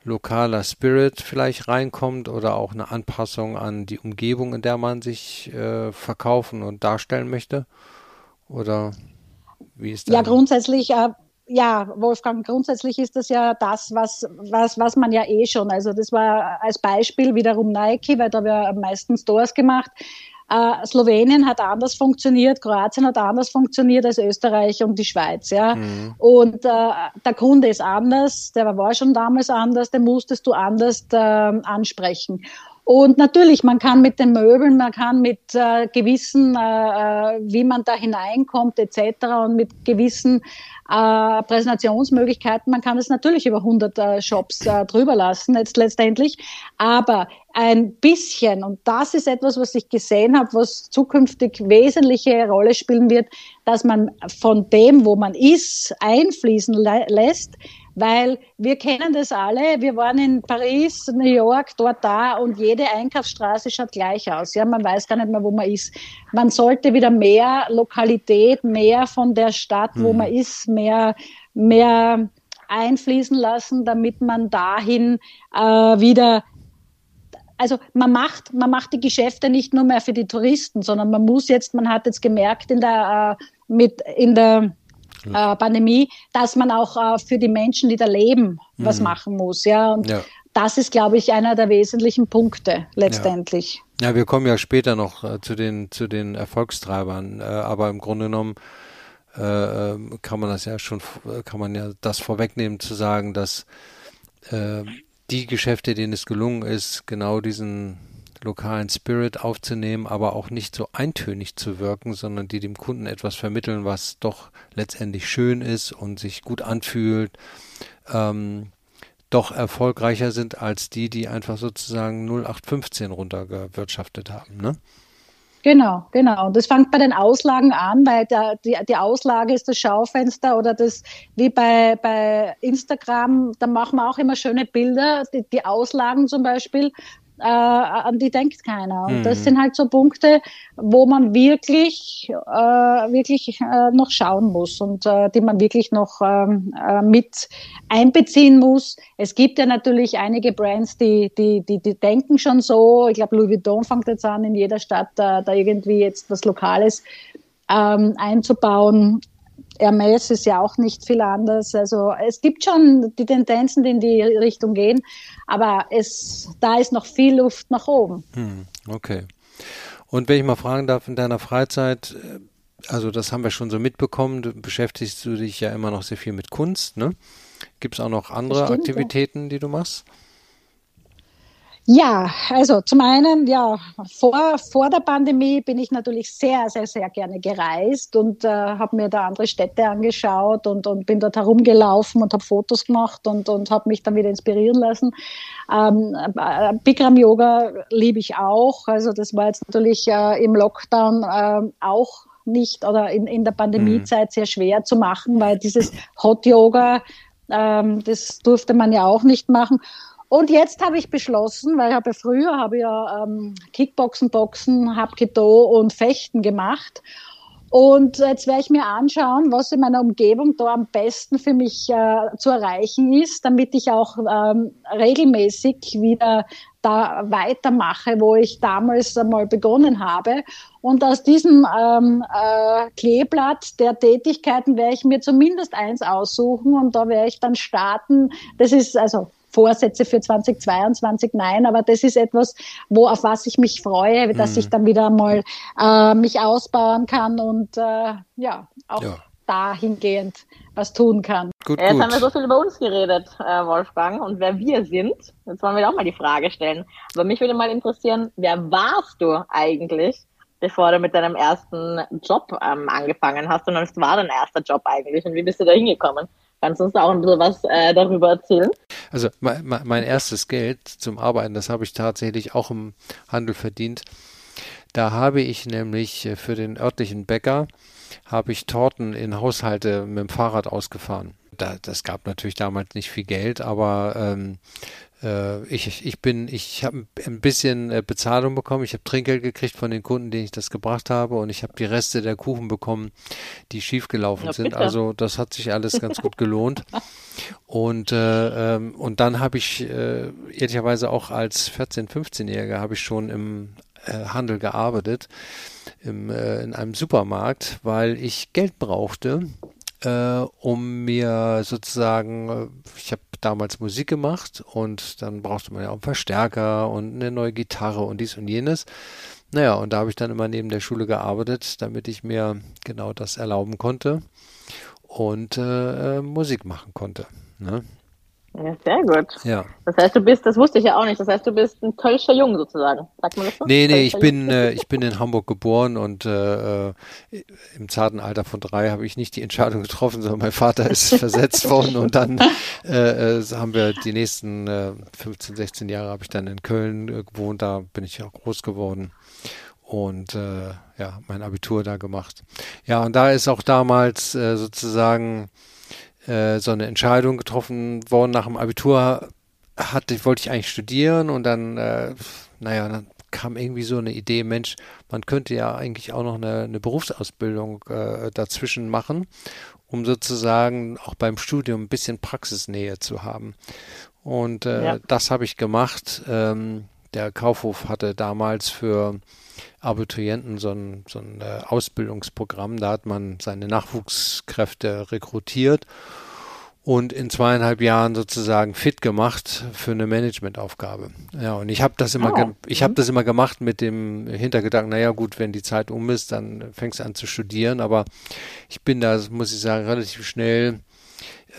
lokaler Spirit vielleicht reinkommt oder auch eine Anpassung an die Umgebung, in der man sich äh, verkaufen und darstellen möchte? Oder wie ist das? Ja, grundsätzlich, äh, ja, Wolfgang, grundsätzlich ist das ja das, was, was, was man ja eh schon, also das war als Beispiel wiederum Nike, weil da wir am meisten Stores gemacht. Äh, Slowenien hat anders funktioniert, Kroatien hat anders funktioniert als Österreich und die Schweiz. Ja? Mhm. Und äh, der Kunde ist anders, der war schon damals anders, den musstest du anders äh, ansprechen. Und natürlich, man kann mit den Möbeln, man kann mit äh, gewissen, äh, äh wie man da hineinkommt etc. und mit gewissen äh, Präsentationsmöglichkeiten, man kann es natürlich über 100 äh, Shops äh, drüber lassen jetzt letztendlich, aber ein bisschen, und das ist etwas, was ich gesehen habe, was zukünftig wesentliche Rolle spielen wird, dass man von dem, wo man ist, einfließen lässt, weil wir kennen das alle. Wir waren in Paris, New York, dort, da und jede Einkaufsstraße schaut gleich aus. Ja, man weiß gar nicht mehr, wo man ist. Man sollte wieder mehr Lokalität, mehr von der Stadt, wo mhm. man ist, mehr, mehr einfließen lassen, damit man dahin äh, wieder also man macht, man macht die Geschäfte nicht nur mehr für die Touristen, sondern man muss jetzt, man hat jetzt gemerkt in der, äh, mit, in der äh, Pandemie, dass man auch äh, für die Menschen, die da leben, mhm. was machen muss. Ja, und ja. das ist, glaube ich, einer der wesentlichen Punkte letztendlich. Ja, ja wir kommen ja später noch äh, zu den zu den Erfolgstreibern, äh, aber im Grunde genommen äh, ähm, kann man das ja schon, kann man ja das vorwegnehmen zu sagen, dass äh, die Geschäfte, denen es gelungen ist, genau diesen lokalen Spirit aufzunehmen, aber auch nicht so eintönig zu wirken, sondern die dem Kunden etwas vermitteln, was doch letztendlich schön ist und sich gut anfühlt, ähm, doch erfolgreicher sind als die, die einfach sozusagen 0815 runtergewirtschaftet haben. Ne? Genau, genau. Und das fängt bei den Auslagen an, weil der, die, die Auslage ist das Schaufenster oder das, wie bei, bei Instagram, da machen wir auch immer schöne Bilder, die, die Auslagen zum Beispiel äh, an die denkt keiner. Und mhm. das sind halt so Punkte, wo man wirklich, äh, wirklich äh, noch schauen muss und äh, die man wirklich noch ähm, äh, mit einbeziehen muss. Es gibt ja natürlich einige Brands, die, die, die, die denken schon so. Ich glaube, Louis Vuitton fängt jetzt an, in jeder Stadt da irgendwie jetzt was Lokales ähm, einzubauen. Hermes ist ja auch nicht viel anders. Also es gibt schon die Tendenzen, die in die Richtung gehen, aber es, da ist noch viel Luft nach oben. Hm, okay. Und wenn ich mal fragen darf, in deiner Freizeit, äh, also das haben wir schon so mitbekommen, du beschäftigst du dich ja immer noch sehr viel mit Kunst, ne? Gibt es auch noch andere Stimmt, Aktivitäten, die du machst? Ja, also zum einen, ja, vor, vor der Pandemie bin ich natürlich sehr, sehr, sehr gerne gereist und äh, habe mir da andere Städte angeschaut und, und bin dort herumgelaufen und habe Fotos gemacht und, und habe mich dann wieder inspirieren lassen. Ähm, äh, Bikram Yoga liebe ich auch. Also das war jetzt natürlich äh, im Lockdown äh, auch nicht oder in, in der Pandemiezeit mhm. sehr schwer zu machen, weil dieses Hot Yoga, ähm, das durfte man ja auch nicht machen. Und jetzt habe ich beschlossen, weil ich habe ja früher habe ja ähm, Kickboxen, Boxen, Hapkido und Fechten gemacht. Und jetzt werde ich mir anschauen, was in meiner Umgebung da am besten für mich äh, zu erreichen ist, damit ich auch ähm, regelmäßig wieder da weitermache, wo ich damals einmal begonnen habe. Und aus diesem ähm, äh, Kleeblatt der Tätigkeiten werde ich mir zumindest eins aussuchen und da werde ich dann starten. Das ist also Vorsätze für 2022, nein, aber das ist etwas, wo auf was ich mich freue, dass mhm. ich dann wieder mal äh, mich ausbauen kann und äh, ja, auch ja. dahingehend was tun kann. Gut, Jetzt gut. haben wir so viel über uns geredet, äh, Wolfgang, und wer wir sind. Jetzt wollen wir auch mal die Frage stellen. Aber mich würde mal interessieren, wer warst du eigentlich, bevor du mit deinem ersten Job ähm, angefangen hast? Und was war dein erster Job eigentlich und wie bist du da hingekommen? Kannst du uns da auch ein bisschen was äh, darüber erzählen? Also mein, mein erstes Geld zum Arbeiten, das habe ich tatsächlich auch im Handel verdient. Da habe ich nämlich äh, für den örtlichen Bäcker habe ich Torten in Haushalte mit dem Fahrrad ausgefahren. Da, das gab natürlich damals nicht viel Geld, aber ähm, äh, ich, ich bin, ich habe ein bisschen äh, Bezahlung bekommen. Ich habe Trinkgeld gekriegt von den Kunden, denen ich das gebracht habe, und ich habe die Reste der Kuchen bekommen, die schiefgelaufen sind. Also das hat sich alles ganz gut gelohnt. Und äh, ähm, und dann habe ich äh, ehrlicherweise auch als 14, 15-Jähriger habe ich schon im äh, Handel gearbeitet, im, äh, in einem Supermarkt, weil ich Geld brauchte äh, um mir sozusagen, äh, ich habe damals Musik gemacht und dann brauchte man ja auch einen Verstärker und eine neue Gitarre und dies und jenes. Naja, und da habe ich dann immer neben der Schule gearbeitet, damit ich mir genau das erlauben konnte und äh, äh Musik machen konnte. Ne? Ja, sehr gut. Ja. Das heißt, du bist, das wusste ich ja auch nicht, das heißt, du bist ein Kölscher Jung sozusagen. Sagt man das so? Nee, nee, ich bin, äh, ich bin in Hamburg geboren und äh, äh, im zarten Alter von drei habe ich nicht die Entscheidung getroffen, sondern mein Vater ist versetzt worden und dann äh, äh, haben wir die nächsten äh, 15, 16 Jahre habe ich dann in Köln äh, gewohnt, da bin ich auch groß geworden und äh, ja, mein Abitur da gemacht. Ja, und da ist auch damals äh, sozusagen äh, so eine Entscheidung getroffen worden nach dem Abitur hatte, wollte ich eigentlich studieren und dann, äh, naja, dann kam irgendwie so eine Idee, Mensch, man könnte ja eigentlich auch noch eine, eine Berufsausbildung äh, dazwischen machen, um sozusagen auch beim Studium ein bisschen Praxisnähe zu haben. Und äh, ja. das habe ich gemacht. Ähm, der Kaufhof hatte damals für Abiturienten so ein, so ein äh, Ausbildungsprogramm. Da hat man seine Nachwuchskräfte rekrutiert und in zweieinhalb Jahren sozusagen fit gemacht für eine Managementaufgabe. Ja, und ich habe das immer, oh. ich habe mhm. das immer gemacht mit dem Hintergedanken, naja gut, wenn die Zeit um ist, dann fängst du an zu studieren. Aber ich bin da, muss ich sagen, relativ schnell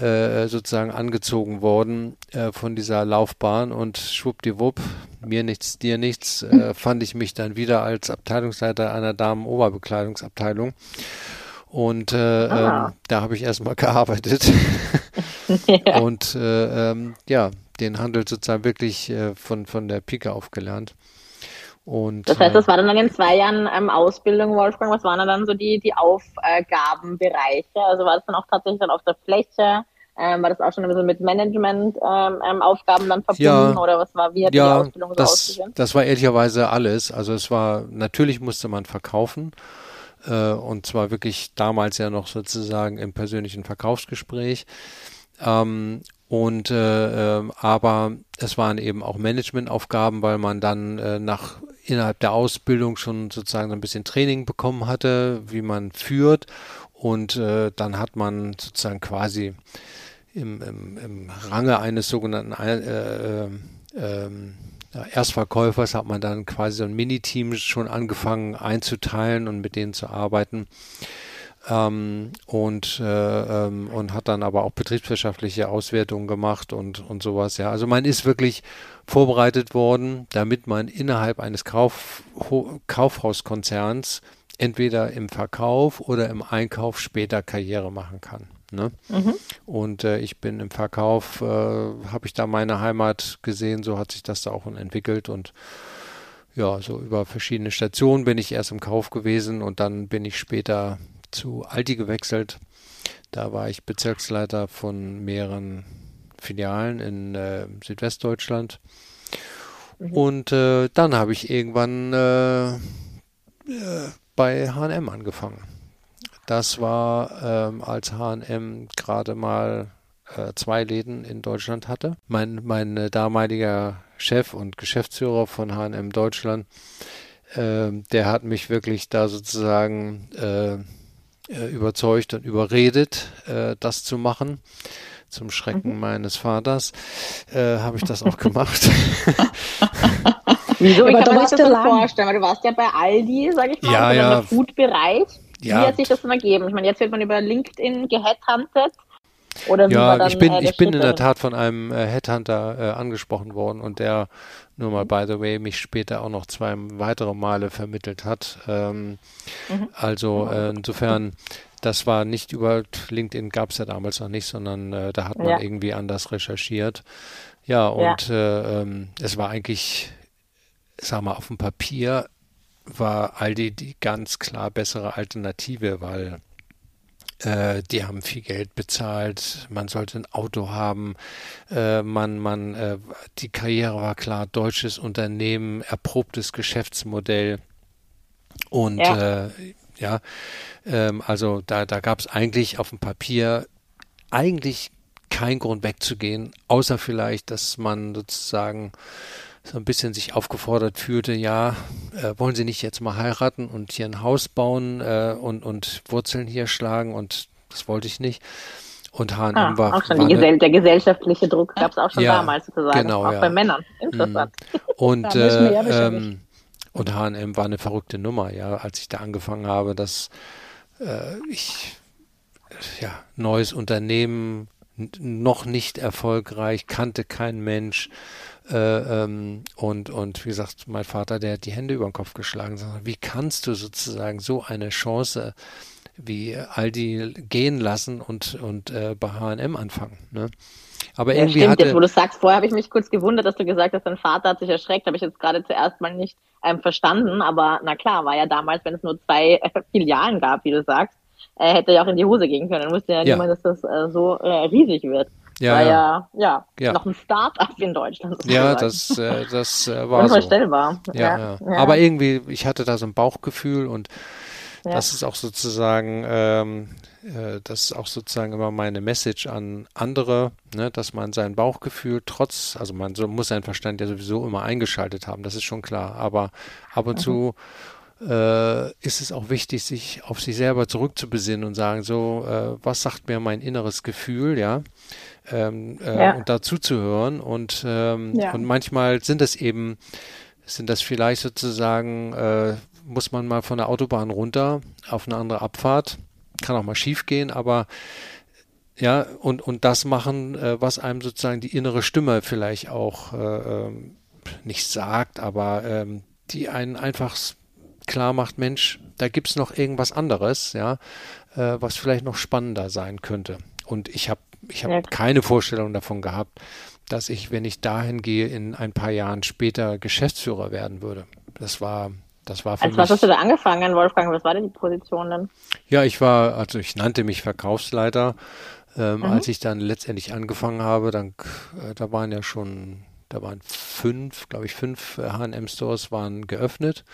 äh, sozusagen angezogen worden äh, von dieser Laufbahn und schwuppdiwupp, mir nichts, dir nichts, äh, fand ich mich dann wieder als Abteilungsleiter einer Damen-Oberbekleidungsabteilung. Und äh, ah. ähm, da habe ich erstmal gearbeitet. ja. Und äh, ähm, ja, den Handel sozusagen wirklich äh, von, von der Pike aufgelernt. Und, das heißt, das war dann in den zwei Jahren ähm, Ausbildung, Wolfgang, was waren dann so die, die Aufgabenbereiche? Also war das dann auch tatsächlich dann auf der Fläche? Ähm, war das auch schon ein bisschen mit Management-Aufgaben ähm, ähm dann verbunden ja, oder was war, wie hat ja, die Ausbildung so das, ausgesehen? Das war ehrlicherweise alles. Also es war, natürlich musste man verkaufen äh, und zwar wirklich damals ja noch sozusagen im persönlichen Verkaufsgespräch. Ähm, und äh, äh, aber es waren eben auch Managementaufgaben, weil man dann äh, nach innerhalb der Ausbildung schon sozusagen ein bisschen Training bekommen hatte, wie man führt. Und äh, dann hat man sozusagen quasi im, im, im Range eines sogenannten äh, äh, ähm, Erstverkäufers hat man dann quasi so ein Miniteam schon angefangen einzuteilen und mit denen zu arbeiten. Ähm, und, äh, ähm, und hat dann aber auch betriebswirtschaftliche Auswertungen gemacht und, und sowas. Ja, also man ist wirklich vorbereitet worden, damit man innerhalb eines Kauf, Kaufhauskonzerns entweder im Verkauf oder im Einkauf später Karriere machen kann. Ne? Mhm. Und äh, ich bin im Verkauf, äh, habe ich da meine Heimat gesehen, so hat sich das da auch entwickelt und ja, so über verschiedene Stationen bin ich erst im Kauf gewesen und dann bin ich später zu Aldi gewechselt. Da war ich Bezirksleiter von mehreren Filialen in äh, Südwestdeutschland. Mhm. Und äh, dann habe ich irgendwann äh, äh bei HM angefangen. Das war, ähm, als HM gerade mal äh, zwei Läden in Deutschland hatte. Mein, mein äh, damaliger Chef und Geschäftsführer von HM Deutschland, äh, der hat mich wirklich da sozusagen überzeugt und überredet, äh, das zu machen. Zum Schrecken mhm. meines Vaters habe ich das auch gemacht. Wieso? Wie kann man sich das so vorstellen? Weil du warst ja bei Aldi, sag ich mal, ja, ja. im Food-Bereich. Ja. Wie hat sich das denn ergeben? Ich meine, jetzt wird man über LinkedIn geheadhuntet. Oder ja, dann, ich bin, äh, ich bin in der Tat von einem äh, Headhunter äh, angesprochen worden und der, nur mal by the way, mich später auch noch zwei weitere Male vermittelt hat. Ähm, mhm. Also äh, insofern, das war nicht über LinkedIn, gab es ja damals noch nicht, sondern äh, da hat man ja. irgendwie anders recherchiert. Ja, und ja. Äh, ähm, es war eigentlich, sag mal, auf dem Papier war Aldi die ganz klar bessere Alternative, weil äh, die haben viel Geld bezahlt, man sollte ein Auto haben, äh, man, man, äh, die Karriere war klar, deutsches Unternehmen, erprobtes Geschäftsmodell. Und ja, äh, ja ähm, also da, da gab es eigentlich auf dem Papier eigentlich keinen Grund wegzugehen, außer vielleicht, dass man sozusagen so ein bisschen sich aufgefordert fühlte, ja, äh, wollen Sie nicht jetzt mal heiraten und hier ein Haus bauen äh, und, und Wurzeln hier schlagen und das wollte ich nicht. Und H&M ah, war auch schon war Gesell der gesellschaftliche Druck gab es auch schon ja, damals sozusagen, genau, auch ja. bei Männern. Interessant. Mhm. Und äh, ähm, und H&M war eine verrückte Nummer, ja, als ich da angefangen habe, dass äh, ich ja neues Unternehmen noch nicht erfolgreich, kannte kein Mensch. Äh, ähm, und, und wie gesagt, mein Vater, der hat die Hände über den Kopf geschlagen. Sagt, wie kannst du sozusagen so eine Chance wie Aldi gehen lassen und, und äh, bei HM anfangen? Ne? Aber ja, irgendwie stimmt, hatte, jetzt, wo du sagst, vorher habe ich mich kurz gewundert, dass du gesagt hast, dein Vater hat sich erschreckt, habe ich jetzt gerade zuerst mal nicht ähm, verstanden, aber na klar, war ja damals, wenn es nur zwei äh, Filialen gab, wie du sagst, äh, hätte ja auch in die Hose gehen können. Dann wusste ja, ja. niemand, dass das äh, so äh, riesig wird. Ja, war ja, ja, ja, noch ein Start-up in Deutschland. Ja, das, äh, das äh, war Unvorstellbar. So. Ja, ja. Aber irgendwie, ich hatte da so ein Bauchgefühl und das ist auch sozusagen, ähm, äh, das ist auch sozusagen immer meine Message an andere, ne, dass man sein Bauchgefühl trotz, also man so, muss seinen Verstand ja sowieso immer eingeschaltet haben, das ist schon klar, aber ab und mhm. zu äh, ist es auch wichtig, sich auf sich selber zurückzubesinnen und sagen, so, äh, was sagt mir mein inneres Gefühl, ja, ähm, äh, ja. und dazu zu hören und, ähm, ja. und manchmal sind es eben, sind das vielleicht sozusagen, äh, muss man mal von der Autobahn runter auf eine andere Abfahrt, kann auch mal schief gehen, aber ja, und, und das machen, äh, was einem sozusagen die innere Stimme vielleicht auch äh, ähm, nicht sagt, aber ähm, die einen einfach klar macht, Mensch, da gibt es noch irgendwas anderes, ja, äh, was vielleicht noch spannender sein könnte. Und ich habe ich hab ja. keine Vorstellung davon gehabt, dass ich, wenn ich dahin gehe, in ein paar Jahren später Geschäftsführer werden würde. Das war, das war für Als mich. Was hast du da angefangen, Wolfgang? Was war denn die Position denn? Ja, ich war, also ich nannte mich Verkaufsleiter. Ähm, mhm. Als ich dann letztendlich angefangen habe, dann, äh, da waren ja schon, da waren fünf, glaube ich, fünf H&M-Stores waren geöffnet.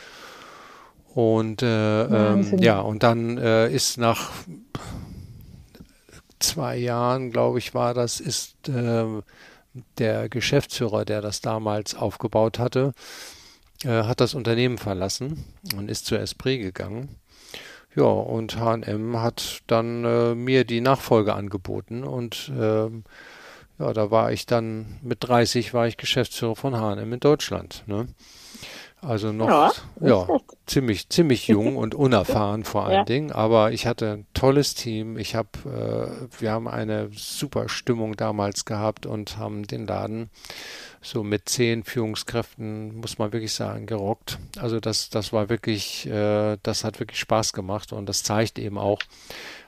Und äh, ähm, ja, und dann äh, ist nach zwei Jahren, glaube ich, war das, ist äh, der Geschäftsführer, der das damals aufgebaut hatte, äh, hat das Unternehmen verlassen und ist zu Esprit gegangen. Ja, und H&M hat dann äh, mir die Nachfolge angeboten und ähm, ja, da war ich dann mit 30 war ich Geschäftsführer von H&M in Deutschland. Ne? Also noch ja, ja ziemlich ziemlich jung und unerfahren vor allen ja. Dingen, aber ich hatte ein tolles Team. Ich habe äh, wir haben eine super Stimmung damals gehabt und haben den Laden so mit zehn Führungskräften muss man wirklich sagen gerockt. Also das das war wirklich äh, das hat wirklich Spaß gemacht und das zeigt eben auch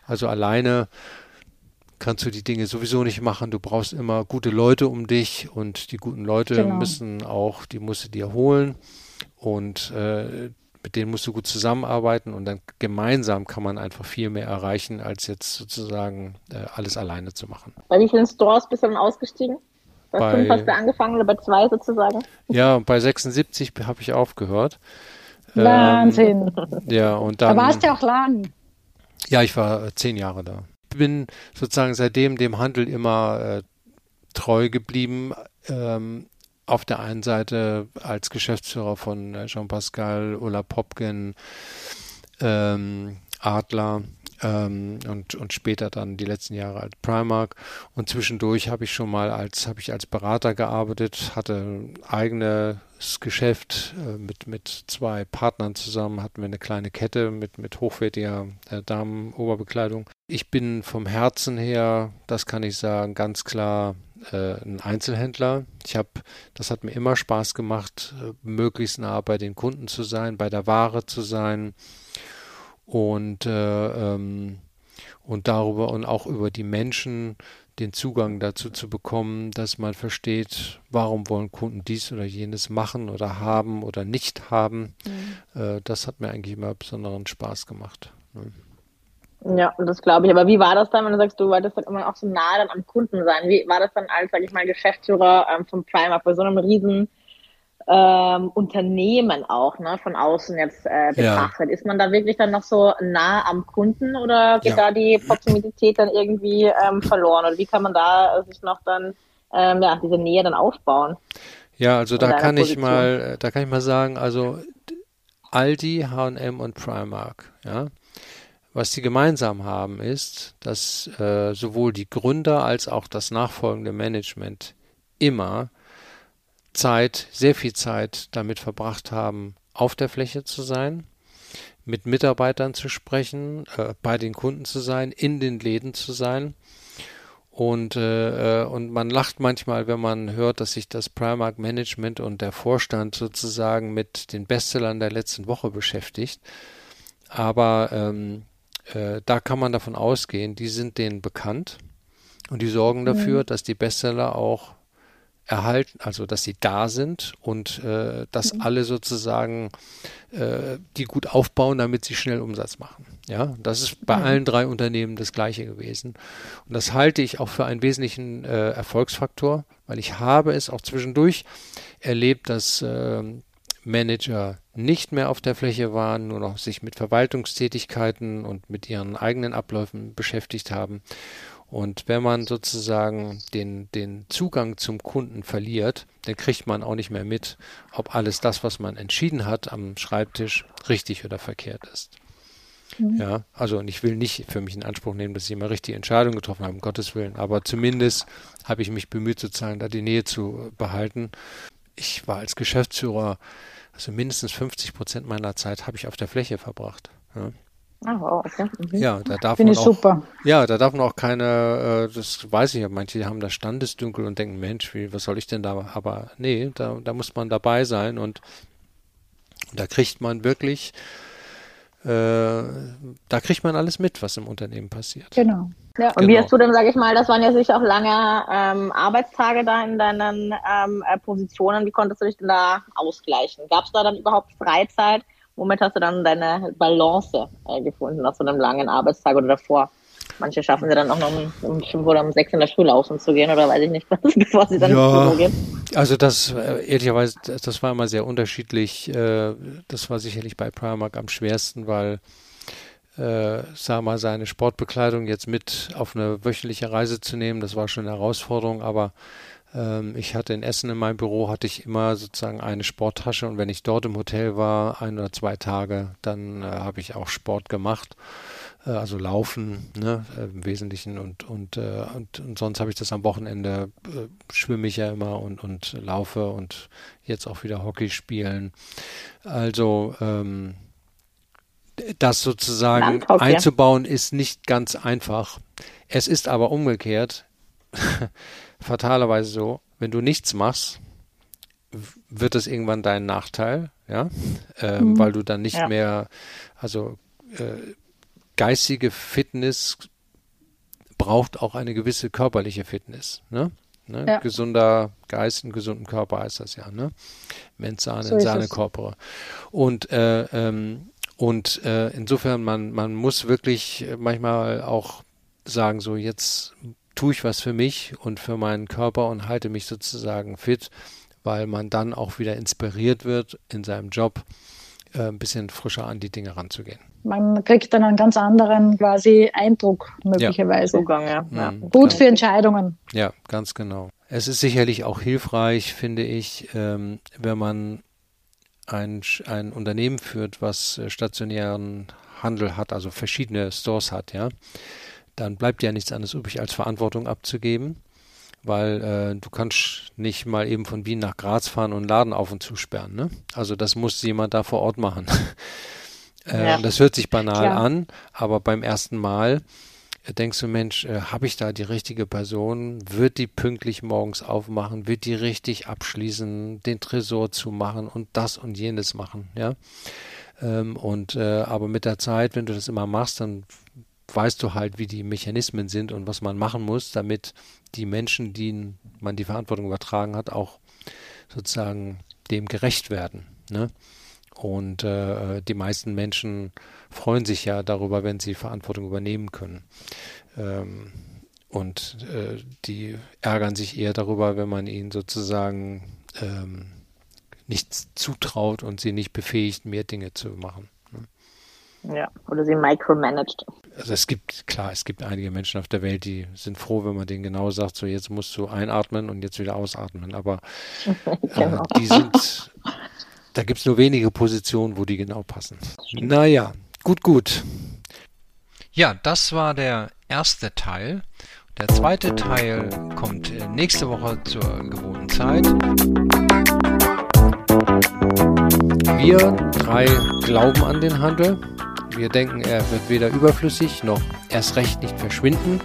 also alleine kannst du die Dinge sowieso nicht machen. Du brauchst immer gute Leute um dich und die guten Leute genau. müssen auch, die musst du dir holen und äh, mit denen musst du gut zusammenarbeiten und dann gemeinsam kann man einfach viel mehr erreichen, als jetzt sozusagen äh, alles alleine zu machen. Bei wie vielen Stores bist du dann ausgestiegen? Bei, bei fünf hast du angefangen oder bei zwei sozusagen? Ja, bei 76 habe ich aufgehört. Wahnsinn. Ähm, ja, und dann. Da warst du ja auch lang. Ja, ich war äh, zehn Jahre da. Bin sozusagen seitdem dem Handel immer äh, treu geblieben. Ähm, auf der einen Seite als Geschäftsführer von äh, Jean-Pascal, Ulla Popkin, ähm, Adler ähm, und, und später dann die letzten Jahre als Primark. Und zwischendurch habe ich schon mal als, habe ich als Berater gearbeitet, hatte ein eigenes Geschäft äh, mit, mit zwei Partnern zusammen, hatten wir eine kleine Kette mit, mit hochwertiger äh, Damenoberbekleidung. Ich bin vom Herzen her, das kann ich sagen, ganz klar äh, ein Einzelhändler. Ich habe, das hat mir immer Spaß gemacht, äh, möglichst nah bei den Kunden zu sein, bei der Ware zu sein und äh, ähm, und darüber und auch über die Menschen den Zugang dazu zu bekommen, dass man versteht, warum wollen Kunden dies oder jenes machen oder haben oder nicht haben. Mhm. Äh, das hat mir eigentlich immer besonderen Spaß gemacht. Ne? Ja, das glaube ich. Aber wie war das dann, wenn du sagst, du wolltest dann immer auch so nah dann am Kunden sein? Wie war das dann als, sag ich mal, Geschäftsführer ähm, von Primark bei so einem riesen ähm, Unternehmen auch, ne, von außen jetzt äh, betrachtet? Ja. Ist man da wirklich dann noch so nah am Kunden oder geht ja. da die Proximität dann irgendwie ähm, verloren? Oder wie kann man da sich noch dann ähm, ja, diese Nähe dann aufbauen? Ja, also da kann Position? ich mal, da kann ich mal sagen, also Aldi, H&M und Primark, ja, was sie gemeinsam haben, ist, dass äh, sowohl die Gründer als auch das nachfolgende Management immer Zeit, sehr viel Zeit damit verbracht haben, auf der Fläche zu sein, mit Mitarbeitern zu sprechen, äh, bei den Kunden zu sein, in den Läden zu sein Und, äh, äh, und man lacht manchmal, wenn man hört, dass sich das Primark Management und der Vorstand sozusagen mit den Bestsellern der letzten Woche beschäftigt. Aber ähm, äh, da kann man davon ausgehen, die sind denen bekannt und die sorgen mhm. dafür, mhm. dass die Bestseller auch erhalten, also dass sie da sind und äh, dass mhm. alle sozusagen äh, die gut aufbauen, damit sie schnell Umsatz machen. Ja, das ist bei mhm. allen drei Unternehmen das gleiche gewesen. Und das halte ich auch für einen wesentlichen äh, Erfolgsfaktor, weil ich habe es auch zwischendurch erlebt, dass äh, Manager nicht mehr auf der Fläche waren, nur noch sich mit Verwaltungstätigkeiten und mit ihren eigenen Abläufen beschäftigt haben. Und wenn man sozusagen den, den Zugang zum Kunden verliert, dann kriegt man auch nicht mehr mit, ob alles das, was man entschieden hat am Schreibtisch, richtig oder verkehrt ist. Mhm. Ja, also und ich will nicht für mich in Anspruch nehmen, dass ich immer richtige Entscheidungen getroffen habe, um Gottes Willen, aber zumindest habe ich mich bemüht, sozusagen da die Nähe zu behalten. Ich war als Geschäftsführer, also mindestens 50 Prozent meiner Zeit habe ich auf der Fläche verbracht. Ja. Ah, wow, okay. Mhm. Ja, da darf Finde man auch, super. Ja, da darf man auch keine, äh, das weiß ich ja, manche haben da Standesdünkel und denken, Mensch, wie, was soll ich denn da? Aber nee, da, da muss man dabei sein und da kriegt man wirklich, äh, da kriegt man alles mit, was im Unternehmen passiert. Genau. Ja, und genau. wie hast du denn, sage ich mal, das waren ja sicher auch lange ähm, Arbeitstage da in deinen ähm, äh, Positionen. Wie konntest du dich denn da ausgleichen? Gab es da dann überhaupt Freizeit? womit hast du dann deine Balance äh, gefunden nach so einem langen Arbeitstag oder davor? Manche schaffen sie dann auch noch um, um fünf oder um sechs in der Schule laufen zu gehen oder weiß ich nicht was, bevor sie dann ja, ins gehen. Also das, äh, ehrlicherweise, das, das war immer sehr unterschiedlich. Äh, das war sicherlich bei Primark am schwersten, weil äh, sag mal, seine Sportbekleidung jetzt mit auf eine wöchentliche Reise zu nehmen, das war schon eine Herausforderung, aber ähm, ich hatte in Essen in meinem Büro, hatte ich immer sozusagen eine Sporttasche und wenn ich dort im Hotel war, ein oder zwei Tage, dann äh, habe ich auch Sport gemacht, äh, also Laufen ne, äh, im Wesentlichen und, und, äh, und, und, sonst habe ich das am Wochenende, schwimme ich ja immer und, und laufe und jetzt auch wieder Hockey spielen. Also ähm, das sozusagen Landhockey. einzubauen ist nicht ganz einfach. Es ist aber umgekehrt fatalerweise so, wenn du nichts machst, wird das irgendwann dein Nachteil, ja, ähm, mhm. weil du dann nicht ja. mehr, also äh, geistige Fitness braucht auch eine gewisse körperliche Fitness, ne? ne? Ja. Gesunder Geist, einen gesunden Körper heißt das ja, ne? Mensane, so Sane Corpore. Und äh, ähm, und äh, insofern, man, man muss wirklich manchmal auch sagen, so jetzt tue ich was für mich und für meinen Körper und halte mich sozusagen fit, weil man dann auch wieder inspiriert wird, in seinem Job äh, ein bisschen frischer an die Dinge ranzugehen. Man kriegt dann einen ganz anderen quasi Eindruck möglicherweise. Ja. Zugang, ja. Mhm, ja. Gut für Entscheidungen. Ja, ganz genau. Es ist sicherlich auch hilfreich, finde ich, ähm, wenn man ein, ein Unternehmen führt, was äh, stationären Handel hat, also verschiedene Stores hat, ja dann bleibt ja nichts anderes übrig, als Verantwortung abzugeben, weil äh, du kannst nicht mal eben von Wien nach Graz fahren und einen Laden auf und zusperren. Ne? Also das muss jemand da vor Ort machen. äh, ja. Das hört sich banal Klar. an, aber beim ersten Mal denkst du, Mensch, äh, habe ich da die richtige Person? Wird die pünktlich morgens aufmachen? Wird die richtig abschließen, den Tresor zu machen und das und jenes machen? Ja. Ähm, und äh, aber mit der Zeit, wenn du das immer machst, dann weißt du halt, wie die Mechanismen sind und was man machen muss, damit die Menschen, denen man die Verantwortung übertragen hat, auch sozusagen dem gerecht werden. Ne? Und äh, die meisten Menschen freuen sich ja darüber, wenn sie Verantwortung übernehmen können. Ähm, und äh, die ärgern sich eher darüber, wenn man ihnen sozusagen ähm, nichts zutraut und sie nicht befähigt, mehr Dinge zu machen. Ja, oder sie micromanaged. Also es gibt, klar, es gibt einige Menschen auf der Welt, die sind froh, wenn man denen genau sagt, so jetzt musst du einatmen und jetzt wieder ausatmen. Aber genau. äh, die sind, da gibt es nur wenige Positionen, wo die genau passen. Naja, gut, gut. Ja, das war der erste Teil. Der zweite Teil kommt äh, nächste Woche zur gewohnten Zeit. Wir drei glauben an den Handel. Wir denken, er wird weder überflüssig noch erst recht nicht verschwinden.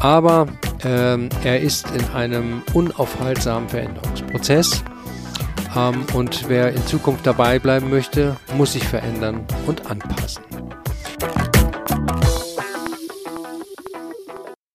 aber ähm, er ist in einem unaufhaltsamen Veränderungsprozess und wer in Zukunft dabei bleiben möchte, muss sich verändern und anpassen.